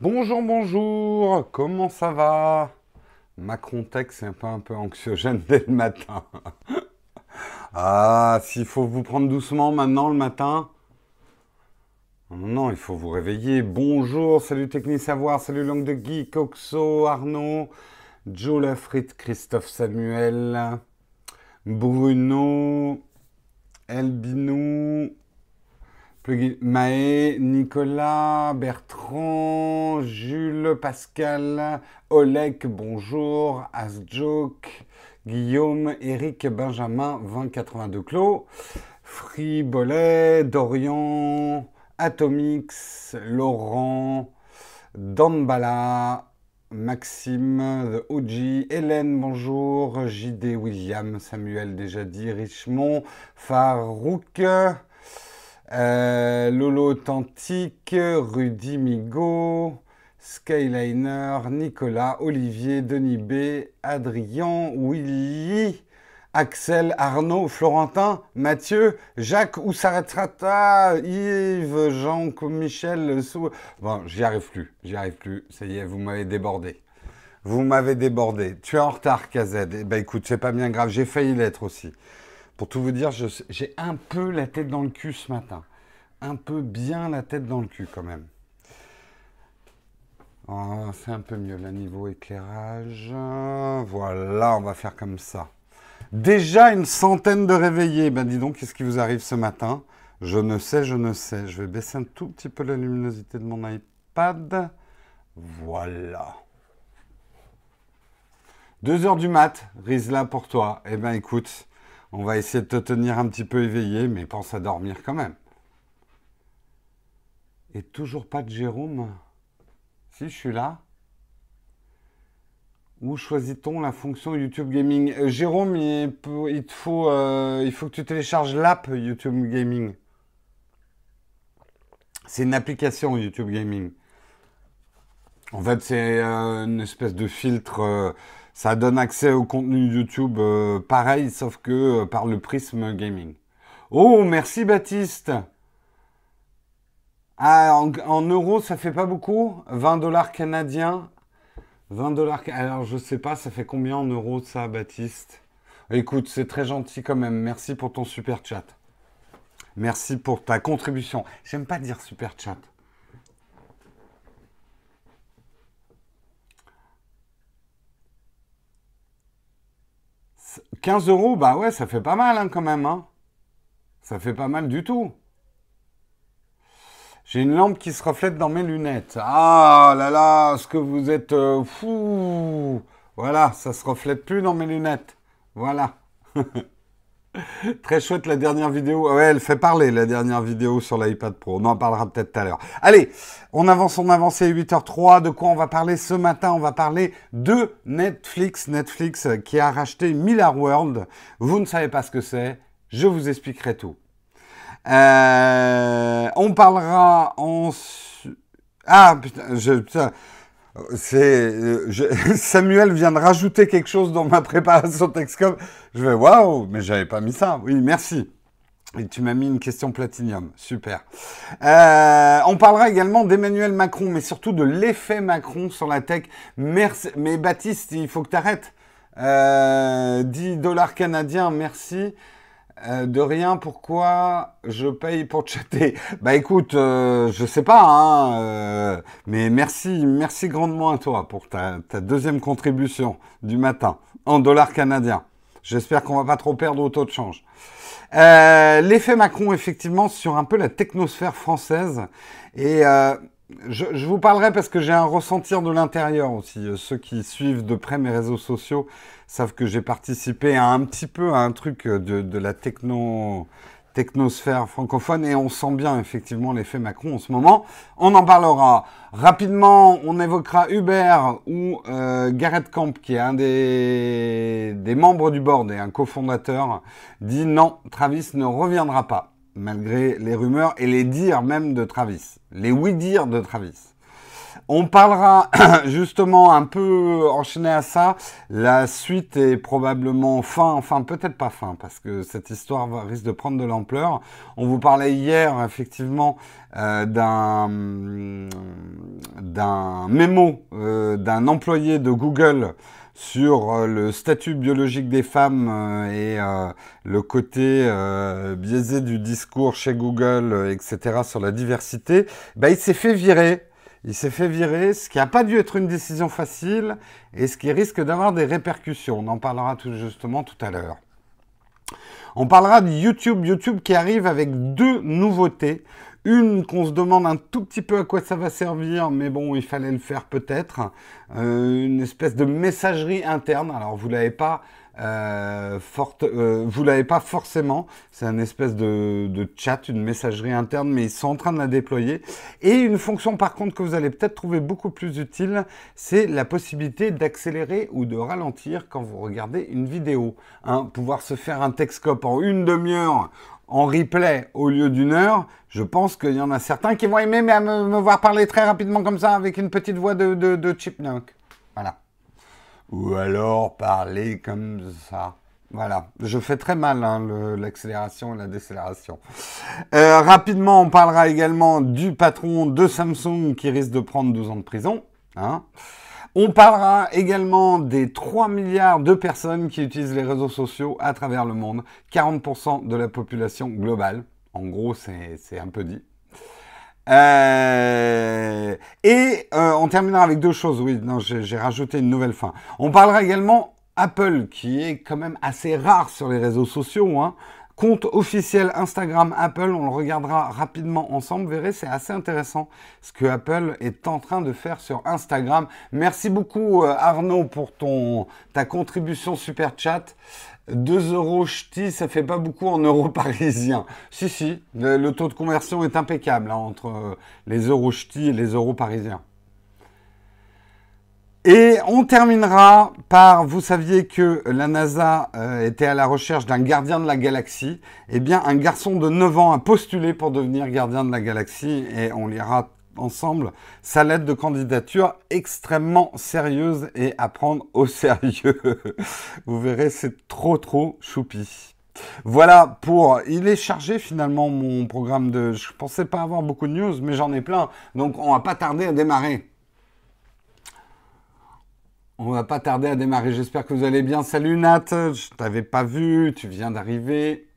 Bonjour, bonjour, comment ça va? Macron Tech, c'est un peu, un peu anxiogène dès le matin. ah, s'il faut vous prendre doucement maintenant le matin. Non, non, il faut vous réveiller. Bonjour, salut Techni Savoir, salut Langue de Geek, Oxo, Arnaud, Joe Lafrit, Christophe Samuel, Bruno, Elbinou, Maë, Nicolas, Bertrand, Jules, Pascal, Oleg, bonjour, Asjoke, Guillaume, Eric, Benjamin, 2082 Clos, Fribolet, Dorian, Atomix, Laurent, Danbala, Maxime, The OG, Hélène, bonjour, JD, William, Samuel, déjà dit, Richemont, Farouk, euh, Lolo Authentique, Rudy Migo, Skyliner, Nicolas, Olivier, Denis B, Adrien, Willy, Axel, Arnaud, Florentin, Mathieu, Jacques, où s'arrêtera Yves, Jean, Michel, Sou... Bon, j'y arrive plus, j'y arrive plus. Ça y est, vous m'avez débordé. Vous m'avez débordé. Tu es en retard, KZ. Eh ben écoute, c'est pas bien grave, j'ai failli l'être aussi. Pour tout vous dire, j'ai un peu la tête dans le cul ce matin. Un peu bien la tête dans le cul quand même. Oh, c'est un peu mieux, là, niveau éclairage. Voilà, on va faire comme ça. Déjà une centaine de réveillés. Ben dis donc, qu'est-ce qui vous arrive ce matin? Je ne sais, je ne sais. Je vais baisser un tout petit peu la luminosité de mon iPad. Voilà. Deux heures du mat, Rizla pour toi. Eh ben écoute, on va essayer de te tenir un petit peu éveillé, mais pense à dormir quand même. Et toujours pas de Jérôme Si, je suis là. Où choisit-on la fonction YouTube Gaming euh, Jérôme, il, te faut, euh, il faut que tu télécharges l'app YouTube Gaming. C'est une application YouTube Gaming. En fait, c'est euh, une espèce de filtre ça donne accès au contenu YouTube pareil, sauf que par le prisme gaming. Oh, merci Baptiste. Ah, en, euros, ça fait pas beaucoup 20 dollars canadiens. 20 dollars. Alors, je sais pas, ça fait combien en euros ça, Baptiste? Écoute, c'est très gentil quand même. Merci pour ton super chat. Merci pour ta contribution. J'aime pas dire super chat. 15 euros, bah ouais, ça fait pas mal hein, quand même. Hein. Ça fait pas mal du tout. J'ai une lampe qui se reflète dans mes lunettes. Ah là là, ce que vous êtes euh, fou. Voilà, ça se reflète plus dans mes lunettes. Voilà. Très chouette la dernière vidéo. Ouais, elle fait parler la dernière vidéo sur l'iPad Pro. On en parlera peut-être tout à l'heure. Allez, on avance, on avance. 8h03. De quoi on va parler ce matin? On va parler de Netflix. Netflix qui a racheté Miller World. Vous ne savez pas ce que c'est. Je vous expliquerai tout. Euh, on parlera en... Ah putain, je, c'est euh, Samuel vient de rajouter quelque chose dans ma préparation Texcom. Je vais waouh, mais j'avais pas mis ça. Oui, merci. Et tu m'as mis une question platinium. Super. Euh, on parlera également d'Emmanuel Macron, mais surtout de l'effet Macron sur la tech. Merci. Mais Baptiste, il faut que tu arrêtes. Euh, 10 dollars canadiens, merci. Euh, de rien, pourquoi je paye pour chatter Bah écoute, euh, je sais pas, hein, euh, mais merci, merci grandement à toi pour ta, deuxième contribution du matin en dollars canadiens. J'espère qu'on va pas trop perdre au taux de change. L'effet Macron, effectivement, sur un peu la technosphère française. Et je, vous parlerai parce que j'ai un ressentir de l'intérieur aussi. Ceux qui suivent de près mes réseaux sociaux savent que j'ai participé à un petit peu à un truc de, de la techno, technosphère francophone et on sent bien effectivement l'effet Macron en ce moment. On en parlera rapidement. On évoquera Hubert ou euh, Garrett Camp qui est un des, des membres du board et un cofondateur dit non, Travis ne reviendra pas malgré les rumeurs et les dires même de Travis, les oui-dire de Travis. On parlera justement un peu enchaîné à ça. La suite est probablement fin, enfin peut-être pas fin, parce que cette histoire risque de prendre de l'ampleur. On vous parlait hier effectivement euh, d'un d'un mémo d'un employé de Google sur le statut biologique des femmes et le côté biaisé du discours chez Google, etc., sur la diversité, bah, il s'est fait virer. Il s'est fait virer, ce qui n'a pas dû être une décision facile et ce qui risque d'avoir des répercussions. On en parlera tout justement tout à l'heure. On parlera de YouTube, YouTube qui arrive avec deux nouveautés. Une qu'on se demande un tout petit peu à quoi ça va servir, mais bon, il fallait le faire peut-être. Euh, une espèce de messagerie interne. Alors, vous l'avez pas euh, forte, euh, vous l'avez pas forcément. C'est un espèce de, de, chat, une messagerie interne, mais ils sont en train de la déployer. Et une fonction par contre que vous allez peut-être trouver beaucoup plus utile, c'est la possibilité d'accélérer ou de ralentir quand vous regardez une vidéo. Hein, pouvoir se faire un Texcope en une demi-heure en replay au lieu d'une heure, je pense qu'il y en a certains qui vont aimer me, me, voir parler très rapidement comme ça avec une petite voix de, de, de. Voilà. Ou alors parler comme ça. Voilà, je fais très mal hein, l'accélération et la décélération. Euh, rapidement, on parlera également du patron de Samsung qui risque de prendre 12 ans de prison. Hein. On parlera également des 3 milliards de personnes qui utilisent les réseaux sociaux à travers le monde, 40% de la population globale. En gros, c'est un peu dit. Euh, et euh, on terminera avec deux choses. Oui, non, j'ai rajouté une nouvelle fin. On parlera également Apple, qui est quand même assez rare sur les réseaux sociaux. Hein. Compte officiel Instagram Apple, on le regardera rapidement ensemble. Vous verrez, c'est assez intéressant ce que Apple est en train de faire sur Instagram. Merci beaucoup euh, Arnaud pour ton ta contribution super chat. 2 euros ch'ti, ça fait pas beaucoup en euros parisiens. Si, si, le, taux de conversion est impeccable hein, entre euh, les euros ch'ti et les euros parisiens. Et on terminera par, vous saviez que la NASA euh, était à la recherche d'un gardien de la galaxie. Eh bien, un garçon de 9 ans a postulé pour devenir gardien de la galaxie et on lira ensemble sa lettre de candidature extrêmement sérieuse et à prendre au sérieux. Vous verrez, c'est trop trop choupi. Voilà pour. Il est chargé finalement mon programme de. Je pensais pas avoir beaucoup de news, mais j'en ai plein. Donc on va pas tarder à démarrer. On va pas tarder à démarrer. J'espère que vous allez bien. Salut Nat, je t'avais pas vu, tu viens d'arriver.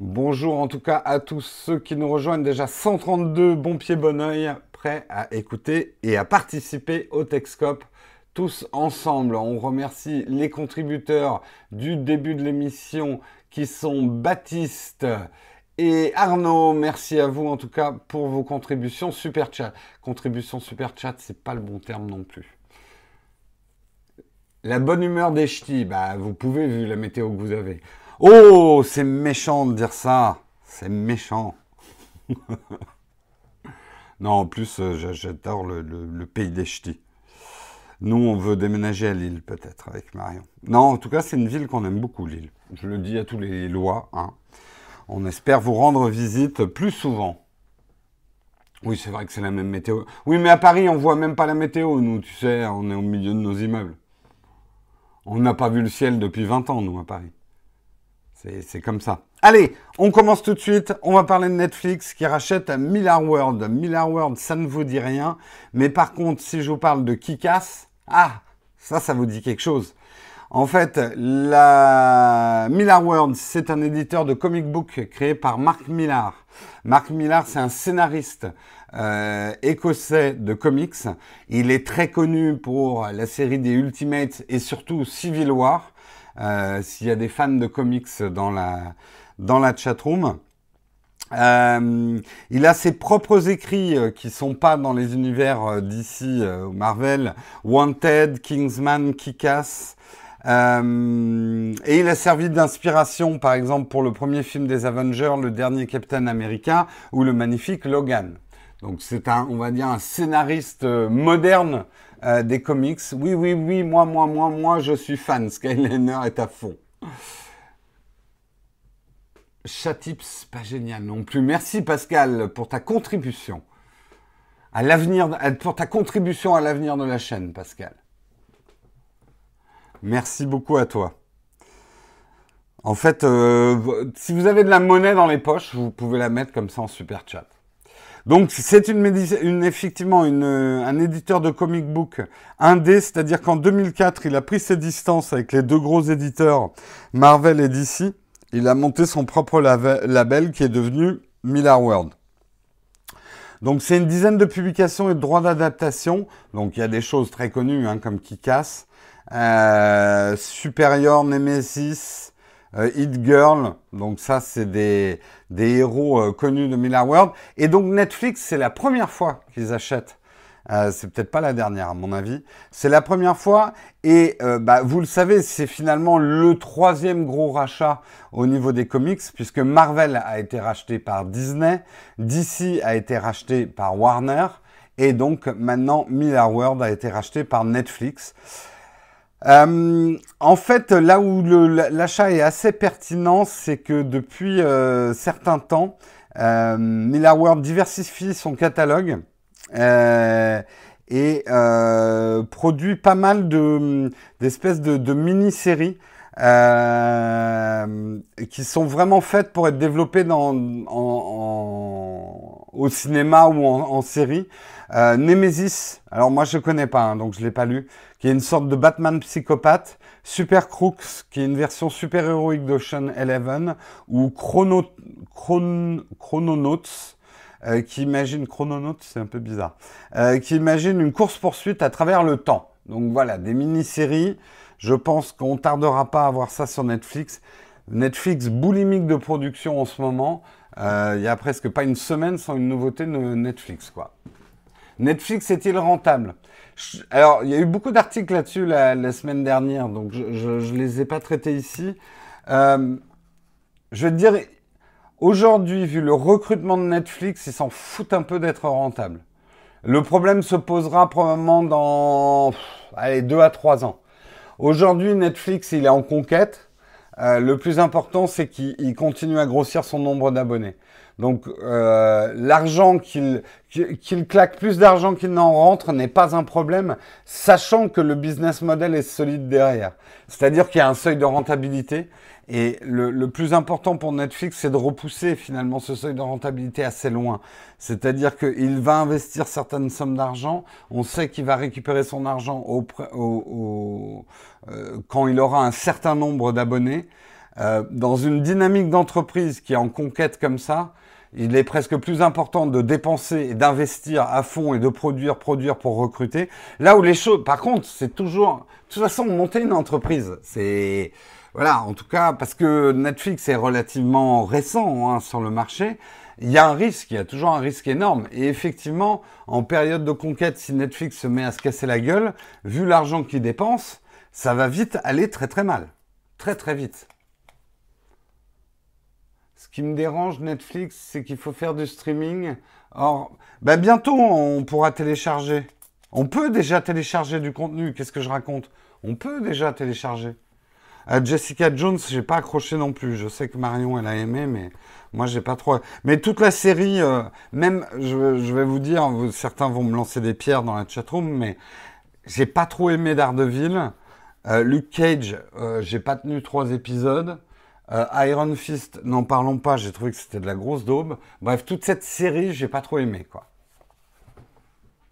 Bonjour en tout cas à tous ceux qui nous rejoignent. Déjà 132 bon pied bon oeil, prêts à écouter et à participer au Texcope tous ensemble. On remercie les contributeurs du début de l'émission qui sont Baptiste et Arnaud. Merci à vous en tout cas pour vos contributions super chat. Contribution super chat, c'est pas le bon terme non plus. La bonne humeur des ch'tis, bah vous pouvez vu la météo que vous avez. Oh, c'est méchant de dire ça. C'est méchant. non, en plus, euh, j'adore le, pays des ch'tis. Nous, on veut déménager à Lille, peut-être, avec Marion. Non, en tout cas, c'est une ville qu'on aime beaucoup, Lille. Je le dis à tous les lois. Hein. On espère vous rendre visite plus souvent. Oui, c'est vrai que c'est la même météo. Oui, mais à Paris, on voit même pas la météo, nous, tu sais, on est au milieu de nos immeubles. On n'a pas vu le ciel depuis 20 ans, nous, à Paris. C'est comme ça. Allez, on commence tout de suite. On va parler de Netflix qui rachète Miller World. Miller World, ça ne vous dit rien. Mais par contre, si je vous parle de Kikas, ah, ça, ça vous dit quelque chose. En fait, la Miller World, c'est un éditeur de comic book créé par Mark Millar. Mark Millar, c'est un scénariste euh, écossais de comics. Il est très connu pour la série des Ultimates et surtout Civil War. Euh, s'il y a des fans de comics dans la, dans la chatroom. Euh, il a ses propres écrits euh, qui sont pas dans les univers euh, d'ici Marvel, Wanted, Kingsman, Kick-Ass. Et il a servi d'inspiration, par exemple, pour le premier film des Avengers, le dernier Captain America, ou le magnifique Logan. Donc c'est un, on va dire, un scénariste moderne euh, des comics. Oui, oui, oui, moi, moi, moi, moi, je suis fan. Skyliner est à fond. Chatips, pas génial non plus. Merci Pascal pour ta contribution à l'avenir, pour ta contribution à l'avenir de la chaîne, Pascal. Merci beaucoup à toi. En fait, euh, si vous avez de la monnaie dans les poches, vous pouvez la mettre comme ça en super chat. Donc c'est une, effectivement une, un éditeur de comic book indé, c'est-à-dire qu'en 2004, il a pris ses distances avec les deux gros éditeurs Marvel et DC. Il a monté son propre label qui est devenu Miller World. Donc c'est une dizaine de publications et de droits d'adaptation. Donc il y a des choses très connues hein, comme Kick-Ass, euh, Superior Nemesis, euh, Hit Girl. Donc ça c'est des, des héros euh, connus de Miller World. Et donc Netflix c'est la première fois qu'ils achètent c'est peut-être pas la dernière, à mon avis. C'est la première fois. Et bah, vous le savez, c'est finalement le troisième gros rachat au niveau des comics, puisque Marvel a été racheté par Disney, DC a été racheté par Warner, et donc maintenant Miller World a été racheté par Netflix. Euh, en fait, là où l'achat est assez pertinent, c'est que depuis certains temps, Miller World diversifie son catalogue euh, et euh, produit pas mal de d'espèces de, de mini-séries euh, qui sont vraiment faites pour être développées dans, en, au cinéma ou en, en série. Euh, Nemesis, alors moi je connais pas, hein, donc je l'ai pas lu, qui est une sorte de Batman psychopathe. Super Crooks, qui est une version super héroïque d'Ocean Eleven, ou Chrono, Chron, Chrononauts, euh, qui imagine chrononaute, c'est un peu bizarre, euh, qui imagine une course-poursuite à travers le temps. Donc voilà, des mini-séries. Je pense qu'on tardera pas à voir ça sur Netflix. Netflix boulimique de production en ce moment. Euh, il y a presque pas une semaine sans une nouveauté de Netflix, quoi. Netflix est-il rentable? Alors, il y a eu beaucoup d'articles là-dessus la, semaine dernière, donc je, je, les ai pas traités ici. je vais te dire, Aujourd'hui, vu le recrutement de Netflix, ils s'en foutent un peu d'être rentable. Le problème se posera probablement dans allez, deux à trois ans. Aujourd'hui, Netflix, il est en conquête. Euh, le plus important, c'est qu'il continue à grossir son nombre d'abonnés. Donc, euh, l'argent qu'il qu'il claque plus d'argent qu'il n'en rentre n'est pas un problème, sachant que le business model est solide derrière. C'est-à-dire qu'il y a un seuil de rentabilité et le, plus important pour Netflix, c'est de repousser finalement ce seuil de rentabilité assez loin. C'est-à-dire qu'il va investir certaines sommes d'argent, on sait qu'il va récupérer son argent au, au, euh, quand il aura un certain nombre d'abonnés. Euh, dans une dynamique d'entreprise qui est en conquête comme ça, il est presque plus important de dépenser et d'investir à fond et de produire, produire pour recruter. Là où les choses, par contre, c'est toujours, de toute façon, monter une entreprise, c'est, voilà, en tout cas, parce que Netflix est relativement récent hein, sur le marché, il y a un risque, il y a toujours un risque énorme. Et effectivement, en période de conquête, si Netflix se met à se casser la gueule, vu l'argent qu'il dépense, ça va vite aller très très mal. Très très vite. Ce qui me dérange, Netflix, c'est qu'il faut faire du streaming. Or, bah bientôt, on pourra télécharger. On peut déjà télécharger du contenu. Qu'est-ce que je raconte? On peut déjà télécharger. Euh, Jessica Jones, j'ai pas accroché non plus. Je sais que Marion, elle a aimé, mais moi, j'ai pas trop. Mais toute la série, euh, même, je, vais vous dire, certains vont me lancer des pierres dans la chatroom, mais j'ai pas trop aimé Daredevil. Euh, Luke Cage, j'ai pas tenu trois épisodes. Iron Fist, n'en parlons pas, j'ai trouvé que c'était de la grosse daube. Bref, toute cette série, j'ai pas trop aimé, quoi.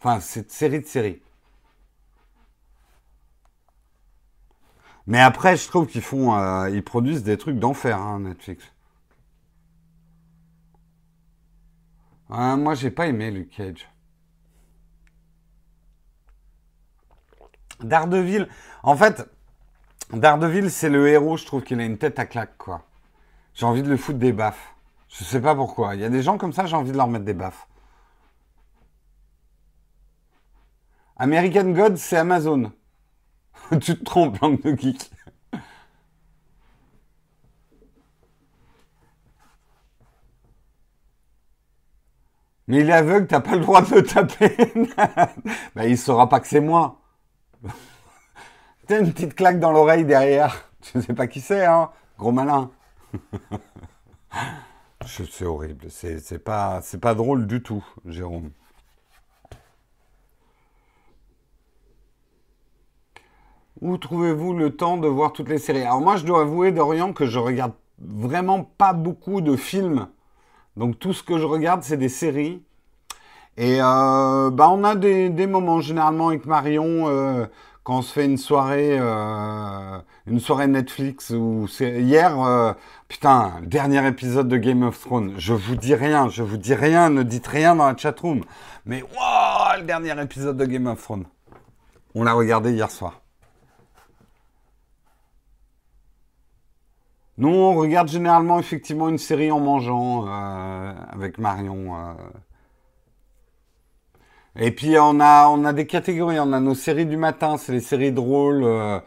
Enfin, cette série de séries. Mais après, je trouve qu'ils font, euh, ils produisent des trucs d'enfer, hein, Netflix. moi, j'ai pas aimé Luke Cage. Daredevil, en fait, Daredevil, c'est le héros, je trouve qu'il a une tête à claque, quoi. J'ai envie de le foutre des baffes. Je sais pas pourquoi. Il y a des gens comme ça, j'ai envie de leur mettre des baffes. American God, c'est Amazon. tu te trompes, langue de geek. Mais il est aveugle, t'as pas le droit de le taper. ben, il saura pas que c'est moi. T'as une petite claque dans l'oreille derrière. Je sais pas qui c'est, hein. Gros malin. c'est horrible. C'est pas, pas drôle du tout, Jérôme. Où trouvez-vous le temps de voir toutes les séries? Alors moi, je dois avouer, Dorian, que je regarde vraiment pas beaucoup de films. Donc tout ce que je regarde, c'est des séries. Et euh, bah, on a des, moments généralement avec Marion euh, quand on se fait une soirée, euh, une soirée Netflix ou hier, putain, dernier épisode de Game of Thrones. Je vous dis rien, je vous dis rien, ne dites rien dans la chatroom. Mais le dernier épisode de Game of Thrones. On l'a regardé hier soir. Nous, on regarde généralement effectivement une série en mangeant euh, avec Marion. Euh. Et puis on a, des catégories. On a nos séries du matin, c'est les séries drôles, euh,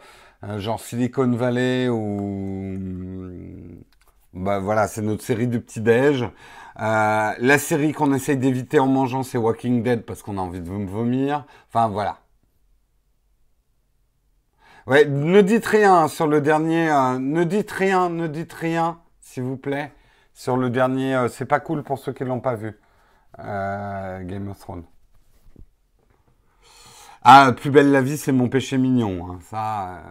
genre Silicon Valley ou bah voilà, c'est notre série du petit déj. la série qu'on essaye d'éviter en mangeant, c'est Walking Dead parce qu'on a envie de vomir. Enfin voilà. Ouais, ne dites rien sur le dernier. Euh, ne dites rien, ne dites rien, s'il vous plaît, sur le dernier. Euh, c'est pas cool pour ceux qui l'ont pas vu. Euh, Game of Thrones. Ah, plus belle la vie, c'est mon péché mignon. Hein, ça.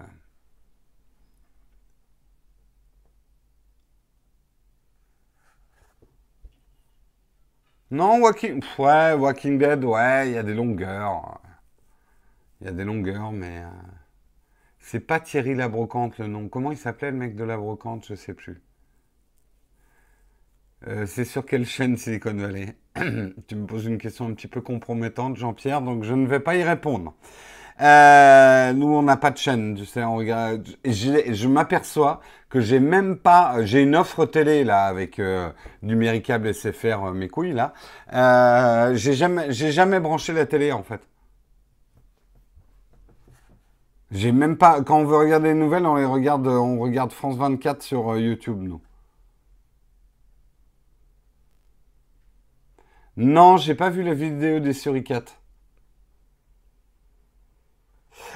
Non, Walking, ouais, Walking Dead, ouais, il y a des longueurs. Il y a des longueurs, mais. C'est pas Thierry Labrocante le nom. Comment il s'appelait le mec de Labrocante Je sais plus. Euh, c'est sur quelle chaîne Silicon Valley? Tu me poses une question un petit peu compromettante, Jean-Pierre, donc je ne vais pas y répondre. Euh, nous, on n'a pas de chaîne, tu sais, on regarde. je m'aperçois que j'ai même pas. J'ai une offre télé là avec euh, numéricable SFR, mes couilles là. j'ai jamais, j'ai jamais branché la télé en fait. J'ai même pas. Quand on veut regarder les nouvelles, on les regarde, on regarde France 24 sur euh, YouTube, nous. Non, j'ai pas vu la vidéo des suricates.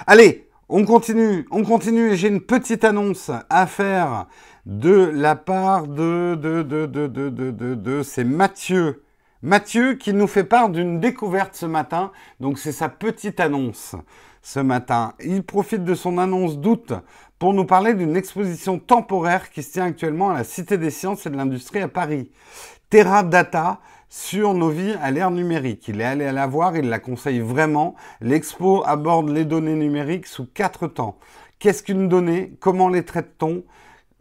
Allez, on continue, on continue j'ai une petite annonce à faire de la part de de de de de de, de c'est Mathieu. Mathieu qui nous fait part d'une découverte ce matin, donc c'est sa petite annonce ce matin. Il profite de son annonce d'août pour nous parler d'une exposition temporaire qui se tient actuellement à la Cité des Sciences et de l'Industrie à Paris. Terra Data sur nos vies à l'ère numérique. Il est allé la voir, il la conseille vraiment. L'expo aborde les données numériques sous quatre temps. Qu'est-ce qu'une donnée? Comment les traite-t-on?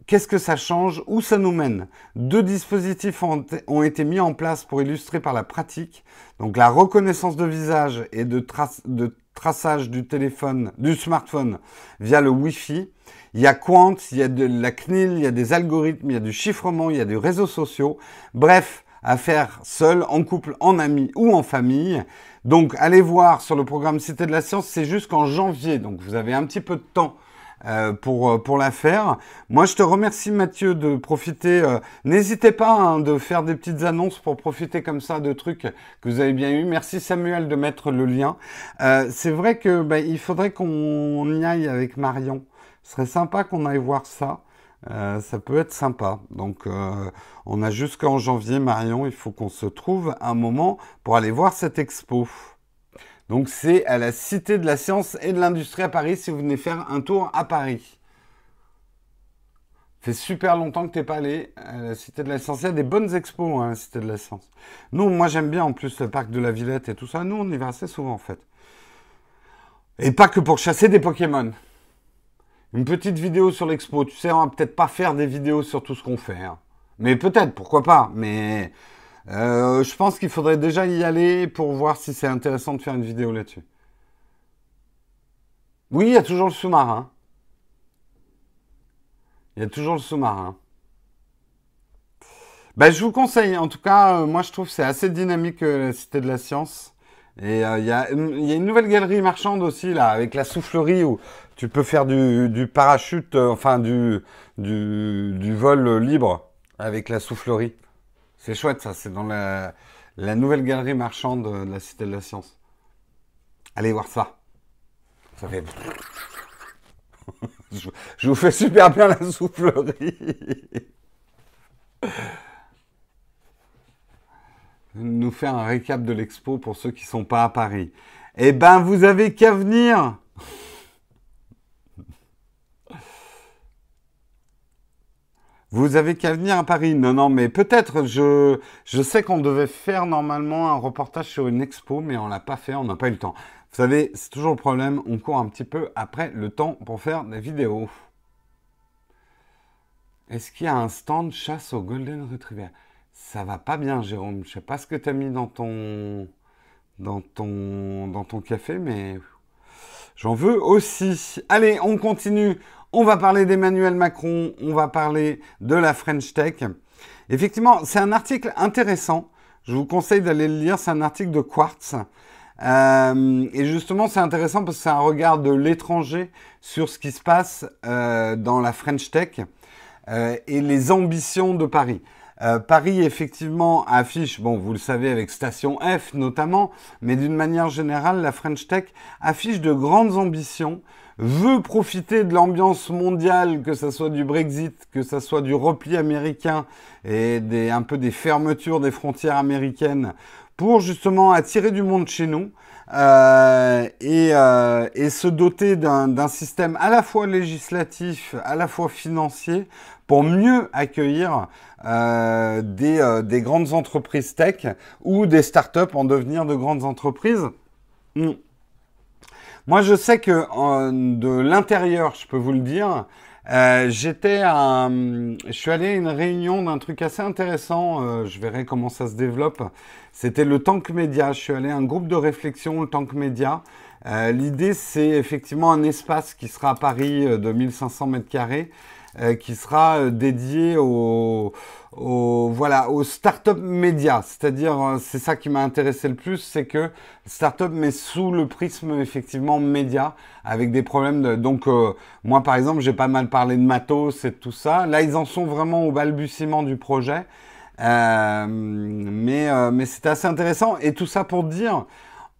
Qu'est-ce que ça change? Où ça nous mène? Deux dispositifs ont, été mis en place pour illustrer par la pratique. Donc la reconnaissance de visage et de, de traçage du téléphone, du smartphone via le Wi-Fi. Il y a Quant, il y a de la CNIL, il y a des algorithmes, il y a du chiffrement, il y a des réseaux sociaux. Bref, à faire seul, en couple, en ami ou en famille. Donc allez voir sur le programme Cité de la Science, c'est jusqu'en janvier, donc vous avez un petit peu de temps euh, pour, euh, pour la faire. Moi, je te remercie Mathieu de profiter. Euh, n'hésitez pas hein, de faire des petites annonces pour profiter comme ça de trucs que vous avez bien eu. Merci Samuel de mettre le lien. c'est vrai que bah, il faudrait qu'on y aille avec Marion. Ce serait sympa qu'on aille voir ça. ça peut être sympa. Donc, on a jusqu'en janvier, Marion. Il faut qu'on se trouve un moment pour aller voir cette expo. Donc c'est à la Cité de la Science et de l'Industrie à Paris si vous venez faire un tour à Paris. Fait super longtemps que t'es pas allé à la Cité de la Science. Il y a des bonnes expos hein, à la Cité de la Science. Nous, moi j'aime bien en plus le parc de la Villette et tout ça. Nous, on y va assez souvent en fait. Et pas que pour chasser des Pokémon. Une petite vidéo sur l'expo. Tu sais, on va peut-être pas faire des vidéos sur tout ce qu'on fait. Hein. Mais peut-être, pourquoi pas. Mais euh, je pense qu'il faudrait déjà y aller pour voir si c'est intéressant de faire une vidéo là-dessus. Oui, il y a toujours le sous-marin. Il y a toujours le sous-marin. Ben, je vous conseille, en tout cas, euh, moi je trouve que c'est assez dynamique euh, la Cité de la Science. Et il y, a, une nouvelle galerie marchande aussi, là, avec la soufflerie où tu peux faire du, parachute, enfin du, du vol libre avec la soufflerie. C'est chouette ça, c'est dans la, nouvelle galerie marchande de la Cité de la Science. Allez voir ça. Ça fait... je, vous fais super bien la soufflerie. Nous faire un récap de l'expo pour ceux qui ne sont pas à Paris. Eh ben, vous avez qu'à venir. Vous avez qu'à venir à Paris. Non, non, mais peut-être. Je, sais qu'on devait faire normalement un reportage sur une expo, mais on l'a pas fait, on n'a pas eu le temps. Vous savez, c'est toujours le problème. On court un petit peu après le temps pour faire des vidéos. Est-ce qu'il y a un stand chasse au Golden Retriever? Ça va pas bien, Jérôme. Je sais pas ce que tu as mis dans ton, dans ton, dans ton café, mais j'en veux aussi. Allez, on continue. On va parler d'Emmanuel Macron. On va parler de la French Tech. Effectivement, c'est un article intéressant. Je vous conseille d'aller le lire. C'est un article de Quartz. Euh, et justement, c'est intéressant parce que c'est un regard de l'étranger sur ce qui se passe euh, dans la French Tech. Euh, et les ambitions de Paris. Euh, Paris, effectivement, affiche, bon, vous le savez, avec Station F notamment, mais d'une manière générale, la French Tech affiche de grandes ambitions, veut profiter de l'ambiance mondiale, que ce soit du Brexit, que ce soit du repli américain et des, un peu des fermetures des frontières américaines, pour justement attirer du monde chez nous. Euh, et, euh, et, se doter d'un système à la fois législatif, à la fois financier, pour mieux accueillir euh, des, euh, des, grandes entreprises tech ou des startups en devenir de grandes entreprises. Hmm. Moi, je sais que de l'intérieur, je peux vous le dire, euh, j'étais à, je suis allé à une réunion d'un truc assez intéressant. Je verrai comment ça se développe. C'était le Tank Média. Je suis allé à un groupe de réflexion, le Tank Média. L'idée, c'est effectivement un espace qui sera à Paris de 1500 mètres carrés euh, qui sera euh, dédié au, au, voilà, aux start-up médias. C'est-à-dire, euh, c'est ça qui m'a intéressé le plus, c'est que start-up, mais sous le prisme effectivement média, avec des problèmes de... Donc, moi, par exemple, j'ai pas mal parlé de matos et de tout ça. Là, ils en sont vraiment au balbutiement du projet. Euh, mais mais c'était assez intéressant. Et tout ça pour dire,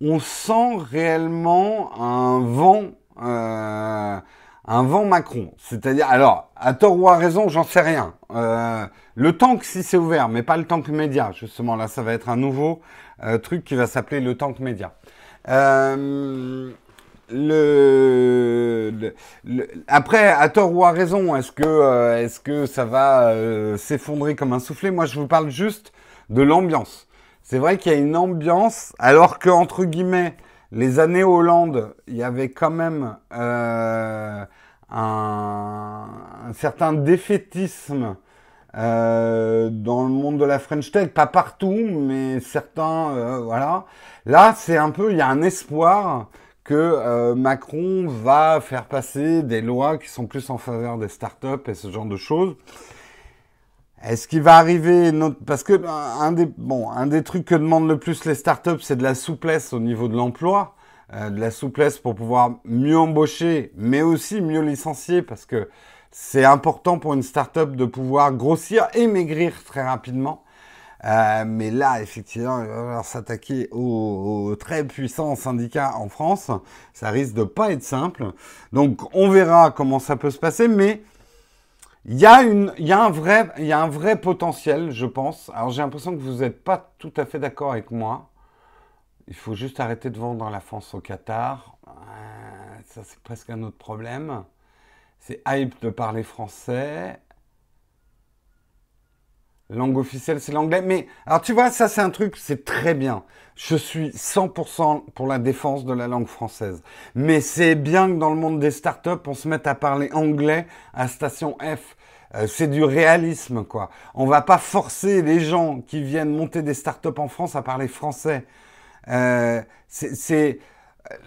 on sent réellement un vent... Euh, un vent Macron. C'est-à-dire, alors, à tort ou à raison, j'en sais rien. Euh, le tank, si c'est ouvert, mais pas le tank média, justement. Là, ça va être un nouveau euh, truc qui va s'appeler le tank média. Euh, après, à tort ou à raison, est-ce que, est-ce que ça va s'effondrer comme un soufflet? Moi, je vous parle juste de l'ambiance. C'est vrai qu'il y a une ambiance, alors que entre guillemets, les années Hollande, il y avait quand même euh, un, certain défaitisme euh, dans le monde de la French Tech, pas partout, mais certains, euh, voilà. Là, c'est un peu, il y a un espoir que Macron va faire passer des lois qui sont plus en faveur des startups et ce genre de choses. Est-ce qu'il va arriver parce que un des bon un des trucs que demandent le plus les startups c'est de la souplesse au niveau de l'emploi, euh, de la souplesse pour pouvoir mieux embaucher, mais aussi mieux licencier parce que c'est important pour une startup de pouvoir grossir et maigrir très rapidement. Euh, mais là, effectivement, il va falloir s'attaquer aux, aux, très puissants syndicats en France. Ça risque de pas être simple. Donc, on verra comment ça peut se passer, mais il y, a y un vrai, y a un vrai potentiel, je pense. Alors j'ai l'impression que vous n'êtes pas tout à fait d'accord avec moi. Il faut juste arrêter de vendre la France au Qatar. Ça, c'est presque un autre problème. C'est hype de parler français. Langue officielle, c'est l'anglais. Mais, alors tu vois, ça c'est un truc, c'est très bien. Je suis 100% pour la défense de la langue française. Mais c'est bien que dans le monde des startups, on se mette à parler anglais à station F. Euh, c'est du réalisme, quoi. On va pas forcer les gens qui viennent monter des startups en France à parler français. Euh,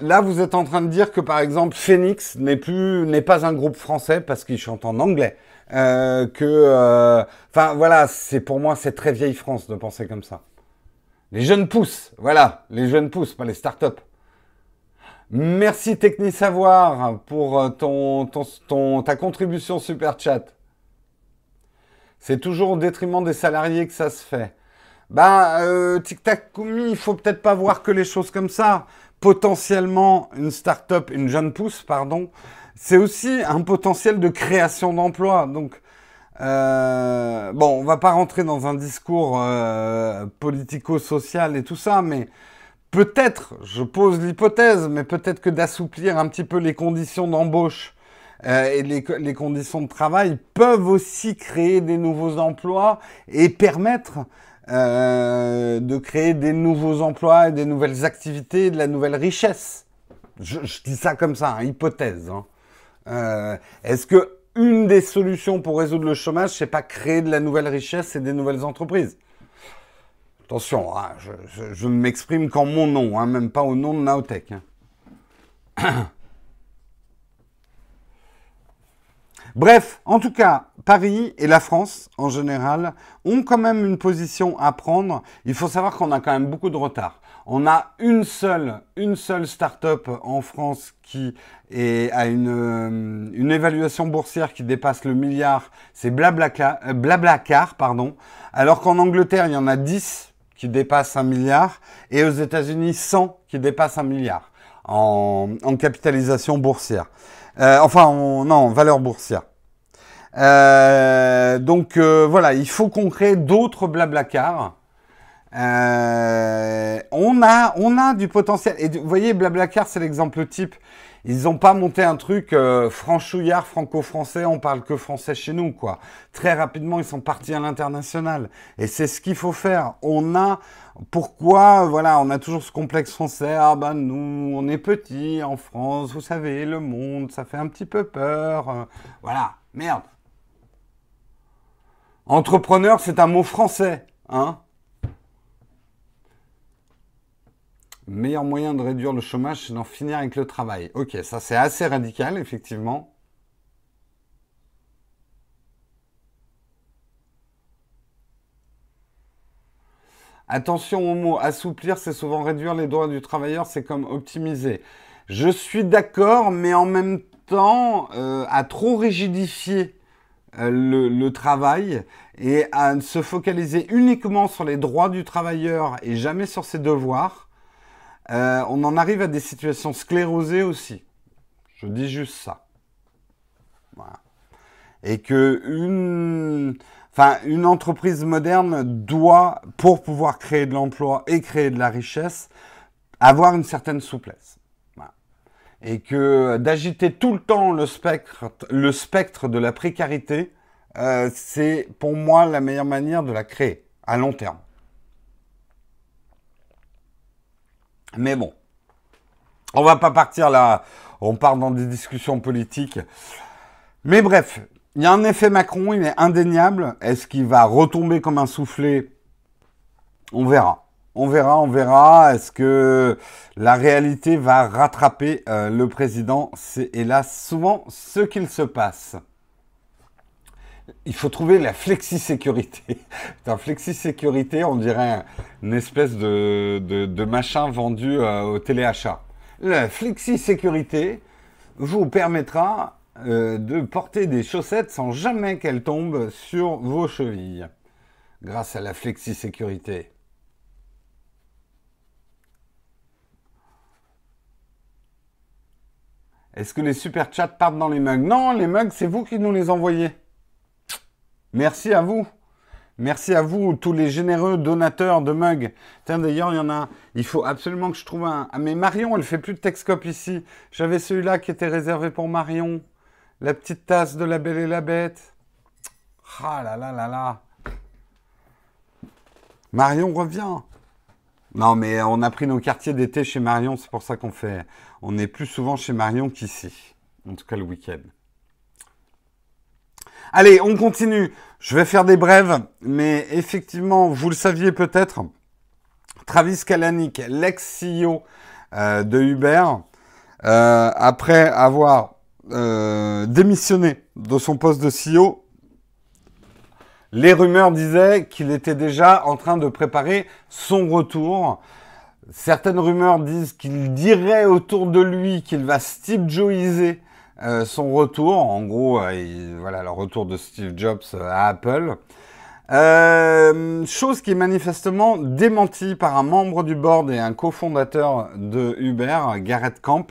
là, vous êtes en train de dire que par exemple, Phoenix n'est plus n'est pas un groupe français parce qu'il chante en anglais. Euh, que, euh, enfin voilà, c'est pour moi c'est très vieille France de penser comme ça. Les jeunes poussent, voilà, les jeunes poussent, pas les startups. Merci Techni Savoir pour euh, ton, ta contribution super chat. C'est toujours au détriment des salariés que ça se fait. Ben, euh, Tic Tac il faut peut-être pas voir que les choses comme ça. Potentiellement, une start-up, une jeune pousse, pardon, c'est aussi un potentiel de création d'emplois. Donc, euh, bon, on va pas rentrer dans un discours euh, politico-social et tout ça, mais peut-être, je pose l'hypothèse, mais peut-être que d'assouplir un petit peu les conditions d'embauche euh, et les, conditions de travail peuvent aussi créer des nouveaux emplois et permettre euh, de créer des nouveaux emplois et des nouvelles activités, de la nouvelle richesse. Je, dis ça comme ça, hein, hypothèse. Hein. Euh, est-ce que une des solutions pour résoudre le chômage, c'est pas créer de la nouvelle richesse et des nouvelles entreprises? Attention, hein, je, ne m'exprime qu'en mon nom, même pas au nom de Naotech. Bref, en tout cas, Paris et la France en général ont quand même une position à prendre. Il faut savoir qu'on a quand même beaucoup de retard. On a une seule, une seule start-up en France qui a une, euh, une évaluation boursière qui dépasse le milliard. C'est Blablacar, euh, Blablacar, pardon. Alors qu'en Angleterre, il y en a 10 qui dépassent un milliard et aux États-Unis, 100 qui dépassent un milliard en, capitalisation boursière. Euh, enfin, non, en valeur boursière. Donc voilà, il faut qu'on crée d'autres Blablacar. Euh, on a, du potentiel. Et vous voyez, Blablacar, c'est l'exemple type. Ils n'ont pas monté un truc euh, franchouillard franco-français, on parle que français chez nous, quoi. Très rapidement, ils sont partis à l'international. Et c'est ce qu'il faut faire. On a, pourquoi, voilà, on a toujours ce complexe français. Ah ben nous, on est petit en France, vous savez, le monde, ça fait un petit peu peur. Euh, voilà, merde. Entrepreneur, c'est un mot français, hein meilleur moyen de réduire le chômage, c'est d'en finir avec le travail. Ok, ça c'est assez radical, effectivement. Attention au mot assouplir, c'est souvent réduire les droits du travailleur, c'est comme optimiser. Je suis d'accord, mais en même temps, euh, à trop rigidifier euh, le, travail et à se focaliser uniquement sur les droits du travailleur et jamais sur ses devoirs, euh, on en arrive à des situations sclérosées aussi. Je dis juste ça. Voilà. Et que une, enfin, une entreprise moderne doit, pour pouvoir créer de l'emploi et créer de la richesse, avoir une certaine souplesse. Et que d'agiter tout le temps le spectre, le spectre de la précarité, euh, c'est pour moi la meilleure manière de la créer à long terme. Mais bon, on va pas partir là, on part dans des discussions politiques. Mais bref, il y a un effet Macron, il est indéniable. Est-ce qu'il va retomber comme un soufflet? On verra. On verra, on verra. Est-ce que la réalité va rattraper euh, le président? C'est hélas souvent ce qu'il se passe il faut trouver la flexi-sécurité. La flexi-sécurité, on dirait une espèce de, machin vendu euh, au téléachat. La flexi-sécurité vous permettra euh, de porter des chaussettes sans jamais qu'elles tombent sur vos chevilles. Grâce à la flexi-sécurité. Est-ce que les super chats partent dans les mugs? Non, les mugs, c'est vous qui nous les envoyez. Merci à vous. Merci à vous, tous les généreux donateurs de mugs. Tiens, d'ailleurs, il y en a. Il faut absolument que je trouve un. Ah, mais Marion, elle fait plus de Texcope ici. J'avais celui-là qui était réservé pour Marion. La petite tasse de la Belle et la Bête. Ah là là là là. Marion revient. Non, mais on a pris nos quartiers d'été chez Marion. C'est pour ça qu'on fait. On est plus souvent chez Marion qu'ici. En tout cas, le week-end. Allez, on continue. Je vais faire des brèves, mais effectivement, vous le saviez peut-être, Travis Kalanick, l'ex-CEO euh, de Uber, euh, après avoir euh, démissionné de son poste de CEO, les rumeurs disaient qu'il était déjà en train de préparer son retour. Certaines rumeurs disent qu'il dirait autour de lui qu'il va Steve euh, son retour, en gros, euh, voilà le retour de Steve Jobs euh, à Apple. chose qui est manifestement démentie par un membre du board et un cofondateur de Uber, Garrett Camp,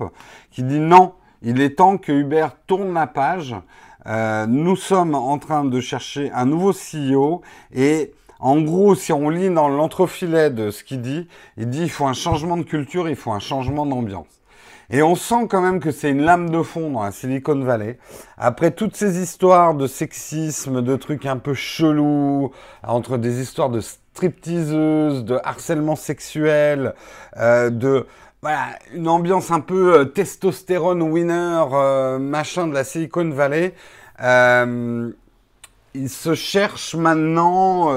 qui dit non, il est temps que Uber tourne la page. nous sommes en train de chercher un nouveau CEO et en gros, si on lit dans l'entrefilet de ce qu'il dit, il dit il faut un changement de culture, il faut un changement d'ambiance. Et on sent quand même que c'est une lame de fond dans la Silicon Valley. Après toutes ces histoires de sexisme, de trucs un peu chelous, entre des histoires de stripteaseuses, de harcèlement sexuel, euh, de voilà, une ambiance un peu euh, testostérone winner, euh, machin de la Silicon Valley. Euh, il se cherche maintenant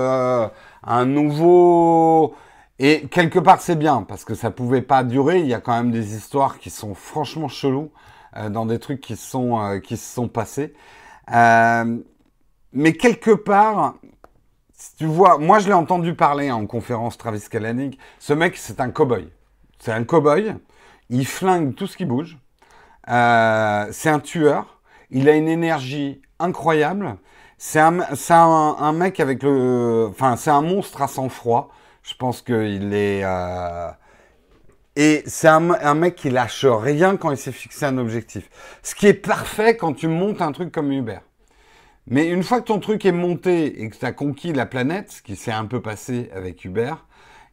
un nouveau et quelque part, c'est bien, parce que ça pouvait pas durer. Il y a quand même des histoires qui sont franchement cheloues, euh, dans des trucs qui, sont, euh, qui se sont passés. Euh, mais quelque part, tu vois, moi je l'ai entendu parler en conférence Travis Kalanick. Ce mec, c'est un cow-boy. C'est un cow-boy. Il flingue tout ce qui bouge. c'est un tueur. Il a une énergie incroyable. C'est un, un, un, mec avec le, enfin, c'est un monstre à sang-froid. Je pense qu'il est. Euh, et c'est un, mec qui lâche rien quand il s'est fixé un objectif. Ce qui est parfait quand tu montes un truc comme Uber. Mais une fois que ton truc est monté et que tu as conquis la planète, ce qui s'est un peu passé avec Uber,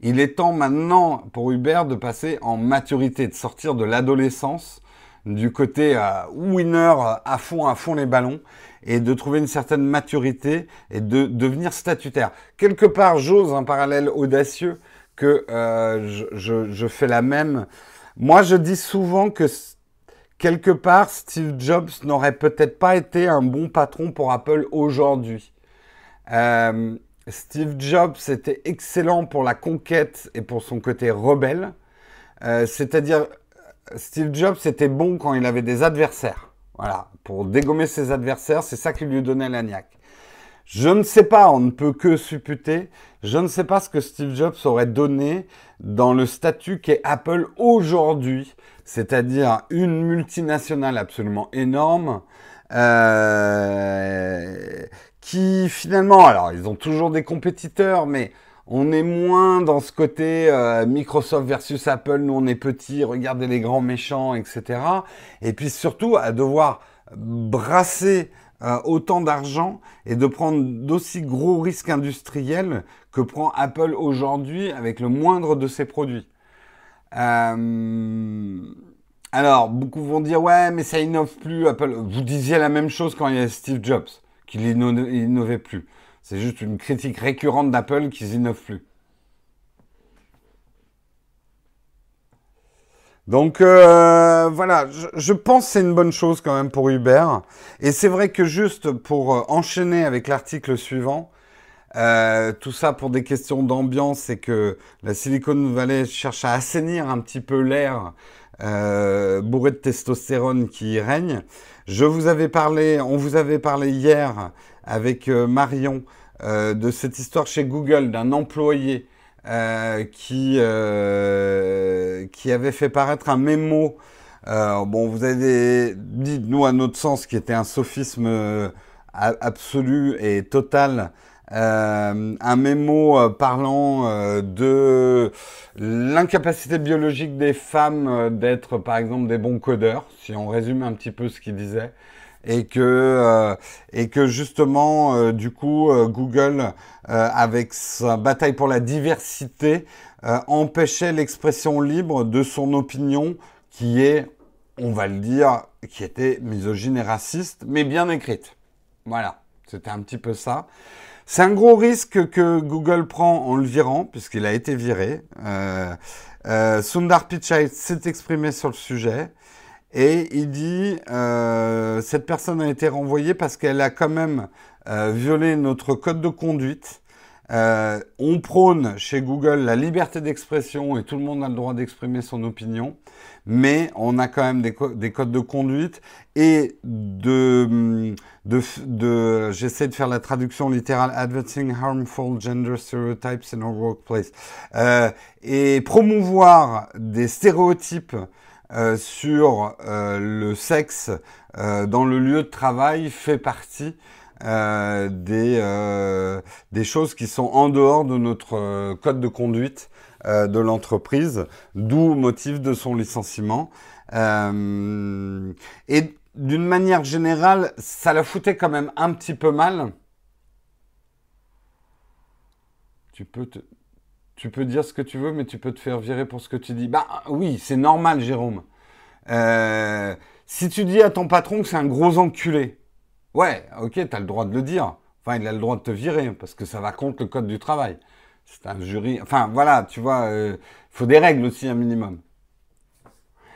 il est temps maintenant pour Uber de passer en maturité, de sortir de l'adolescence, du côté euh, winner à fond, à fond les ballons, et de trouver une certaine maturité et de devenir statutaire. Quelque part, j'ose un parallèle audacieux que euh, je, fais la même. Moi, je dis souvent que quelque part, Steve Jobs n'aurait peut-être pas été un bon patron pour Apple aujourd'hui. Euh, Steve Jobs était excellent pour la conquête et pour son côté rebelle. Euh, c'est-à-dire, Steve Jobs était bon quand il avait des adversaires. Voilà, pour dégommer ses adversaires, c'est ça qui lui donnait la niaque. Je ne sais pas, on ne peut que supputer, je ne sais pas ce que Steve Jobs aurait donné dans le statut qu'est Apple aujourd'hui, c'est-à-dire une multinationale absolument énorme, euh, qui finalement, alors ils ont toujours des compétiteurs, mais on est moins dans ce côté euh, Microsoft versus Apple, nous on est petits, regardez les grands méchants, etc. Et puis surtout à devoir brasser euh, autant d'argent et de prendre d'aussi gros risques industriels que prend Apple aujourd'hui avec le moindre de ses produits. Euh, alors, beaucoup vont dire ouais, mais ça innove plus Apple. Vous disiez la même chose quand il y a Steve Jobs, qu'il innovait plus. C'est juste une critique récurrente d'Apple qu'ils innovent plus. Donc euh, voilà, je, pense que c'est une bonne chose quand même pour Uber. Et c'est vrai que juste pour euh, enchaîner avec l'article suivant, euh, tout ça pour des questions d'ambiance, c'est que la Silicon Valley cherche à assainir un petit peu l'air bourré de testostérone qui règne. Je vous avais parlé, on vous avait parlé hier avec Marion de cette histoire chez Google d'un employé euh, qui, euh, qui avait fait paraître un mémo. Euh, bon, vous avez dit, nous, à notre sens, qui était un sophisme absolu et total, un mémo parlant de l'incapacité biologique des femmes d'être, par exemple, des bons codeurs, si on résume un petit peu ce qu'il disait et que euh, et que justement euh, du coup euh, Google avec sa bataille pour la diversité empêchait l'expression libre de son opinion qui est on va le dire qui était misogyne et raciste mais bien écrite. Voilà, c'était un petit peu ça. C'est un gros risque que Google prend en le virant, puisqu'il a été viré. Sundar Pichai s'est exprimé sur le sujet. Et il dit, euh, cette personne a été renvoyée parce qu'elle a quand même euh, violé notre code de conduite. Euh, on prône chez Google la liberté d'expression et tout le monde a le droit d'exprimer son opinion, mais on a quand même des, des codes de conduite et de, de, de j'essaie de faire la traduction littérale, advertising harmful gender stereotypes in our workplace, euh, et promouvoir des stéréotypes euh, sur euh, le sexe euh, dans le lieu de travail fait partie des, des choses qui sont en dehors de notre code de conduite de l'entreprise, d'où motif de son licenciement. et d'une manière générale, ça la foutait quand même un petit peu mal. Tu peux te tu peux dire ce que tu veux, mais tu peux te faire virer pour ce que tu dis. Bah oui, c'est normal, Jérôme. Euh, si tu dis à ton patron que c'est un gros enculé, ouais, ok, t'as le droit de le dire. Enfin, il a le droit de te virer parce que ça va contre le code du travail. C'est un jury. Enfin, voilà, tu vois, il euh, faut des règles aussi, un minimum.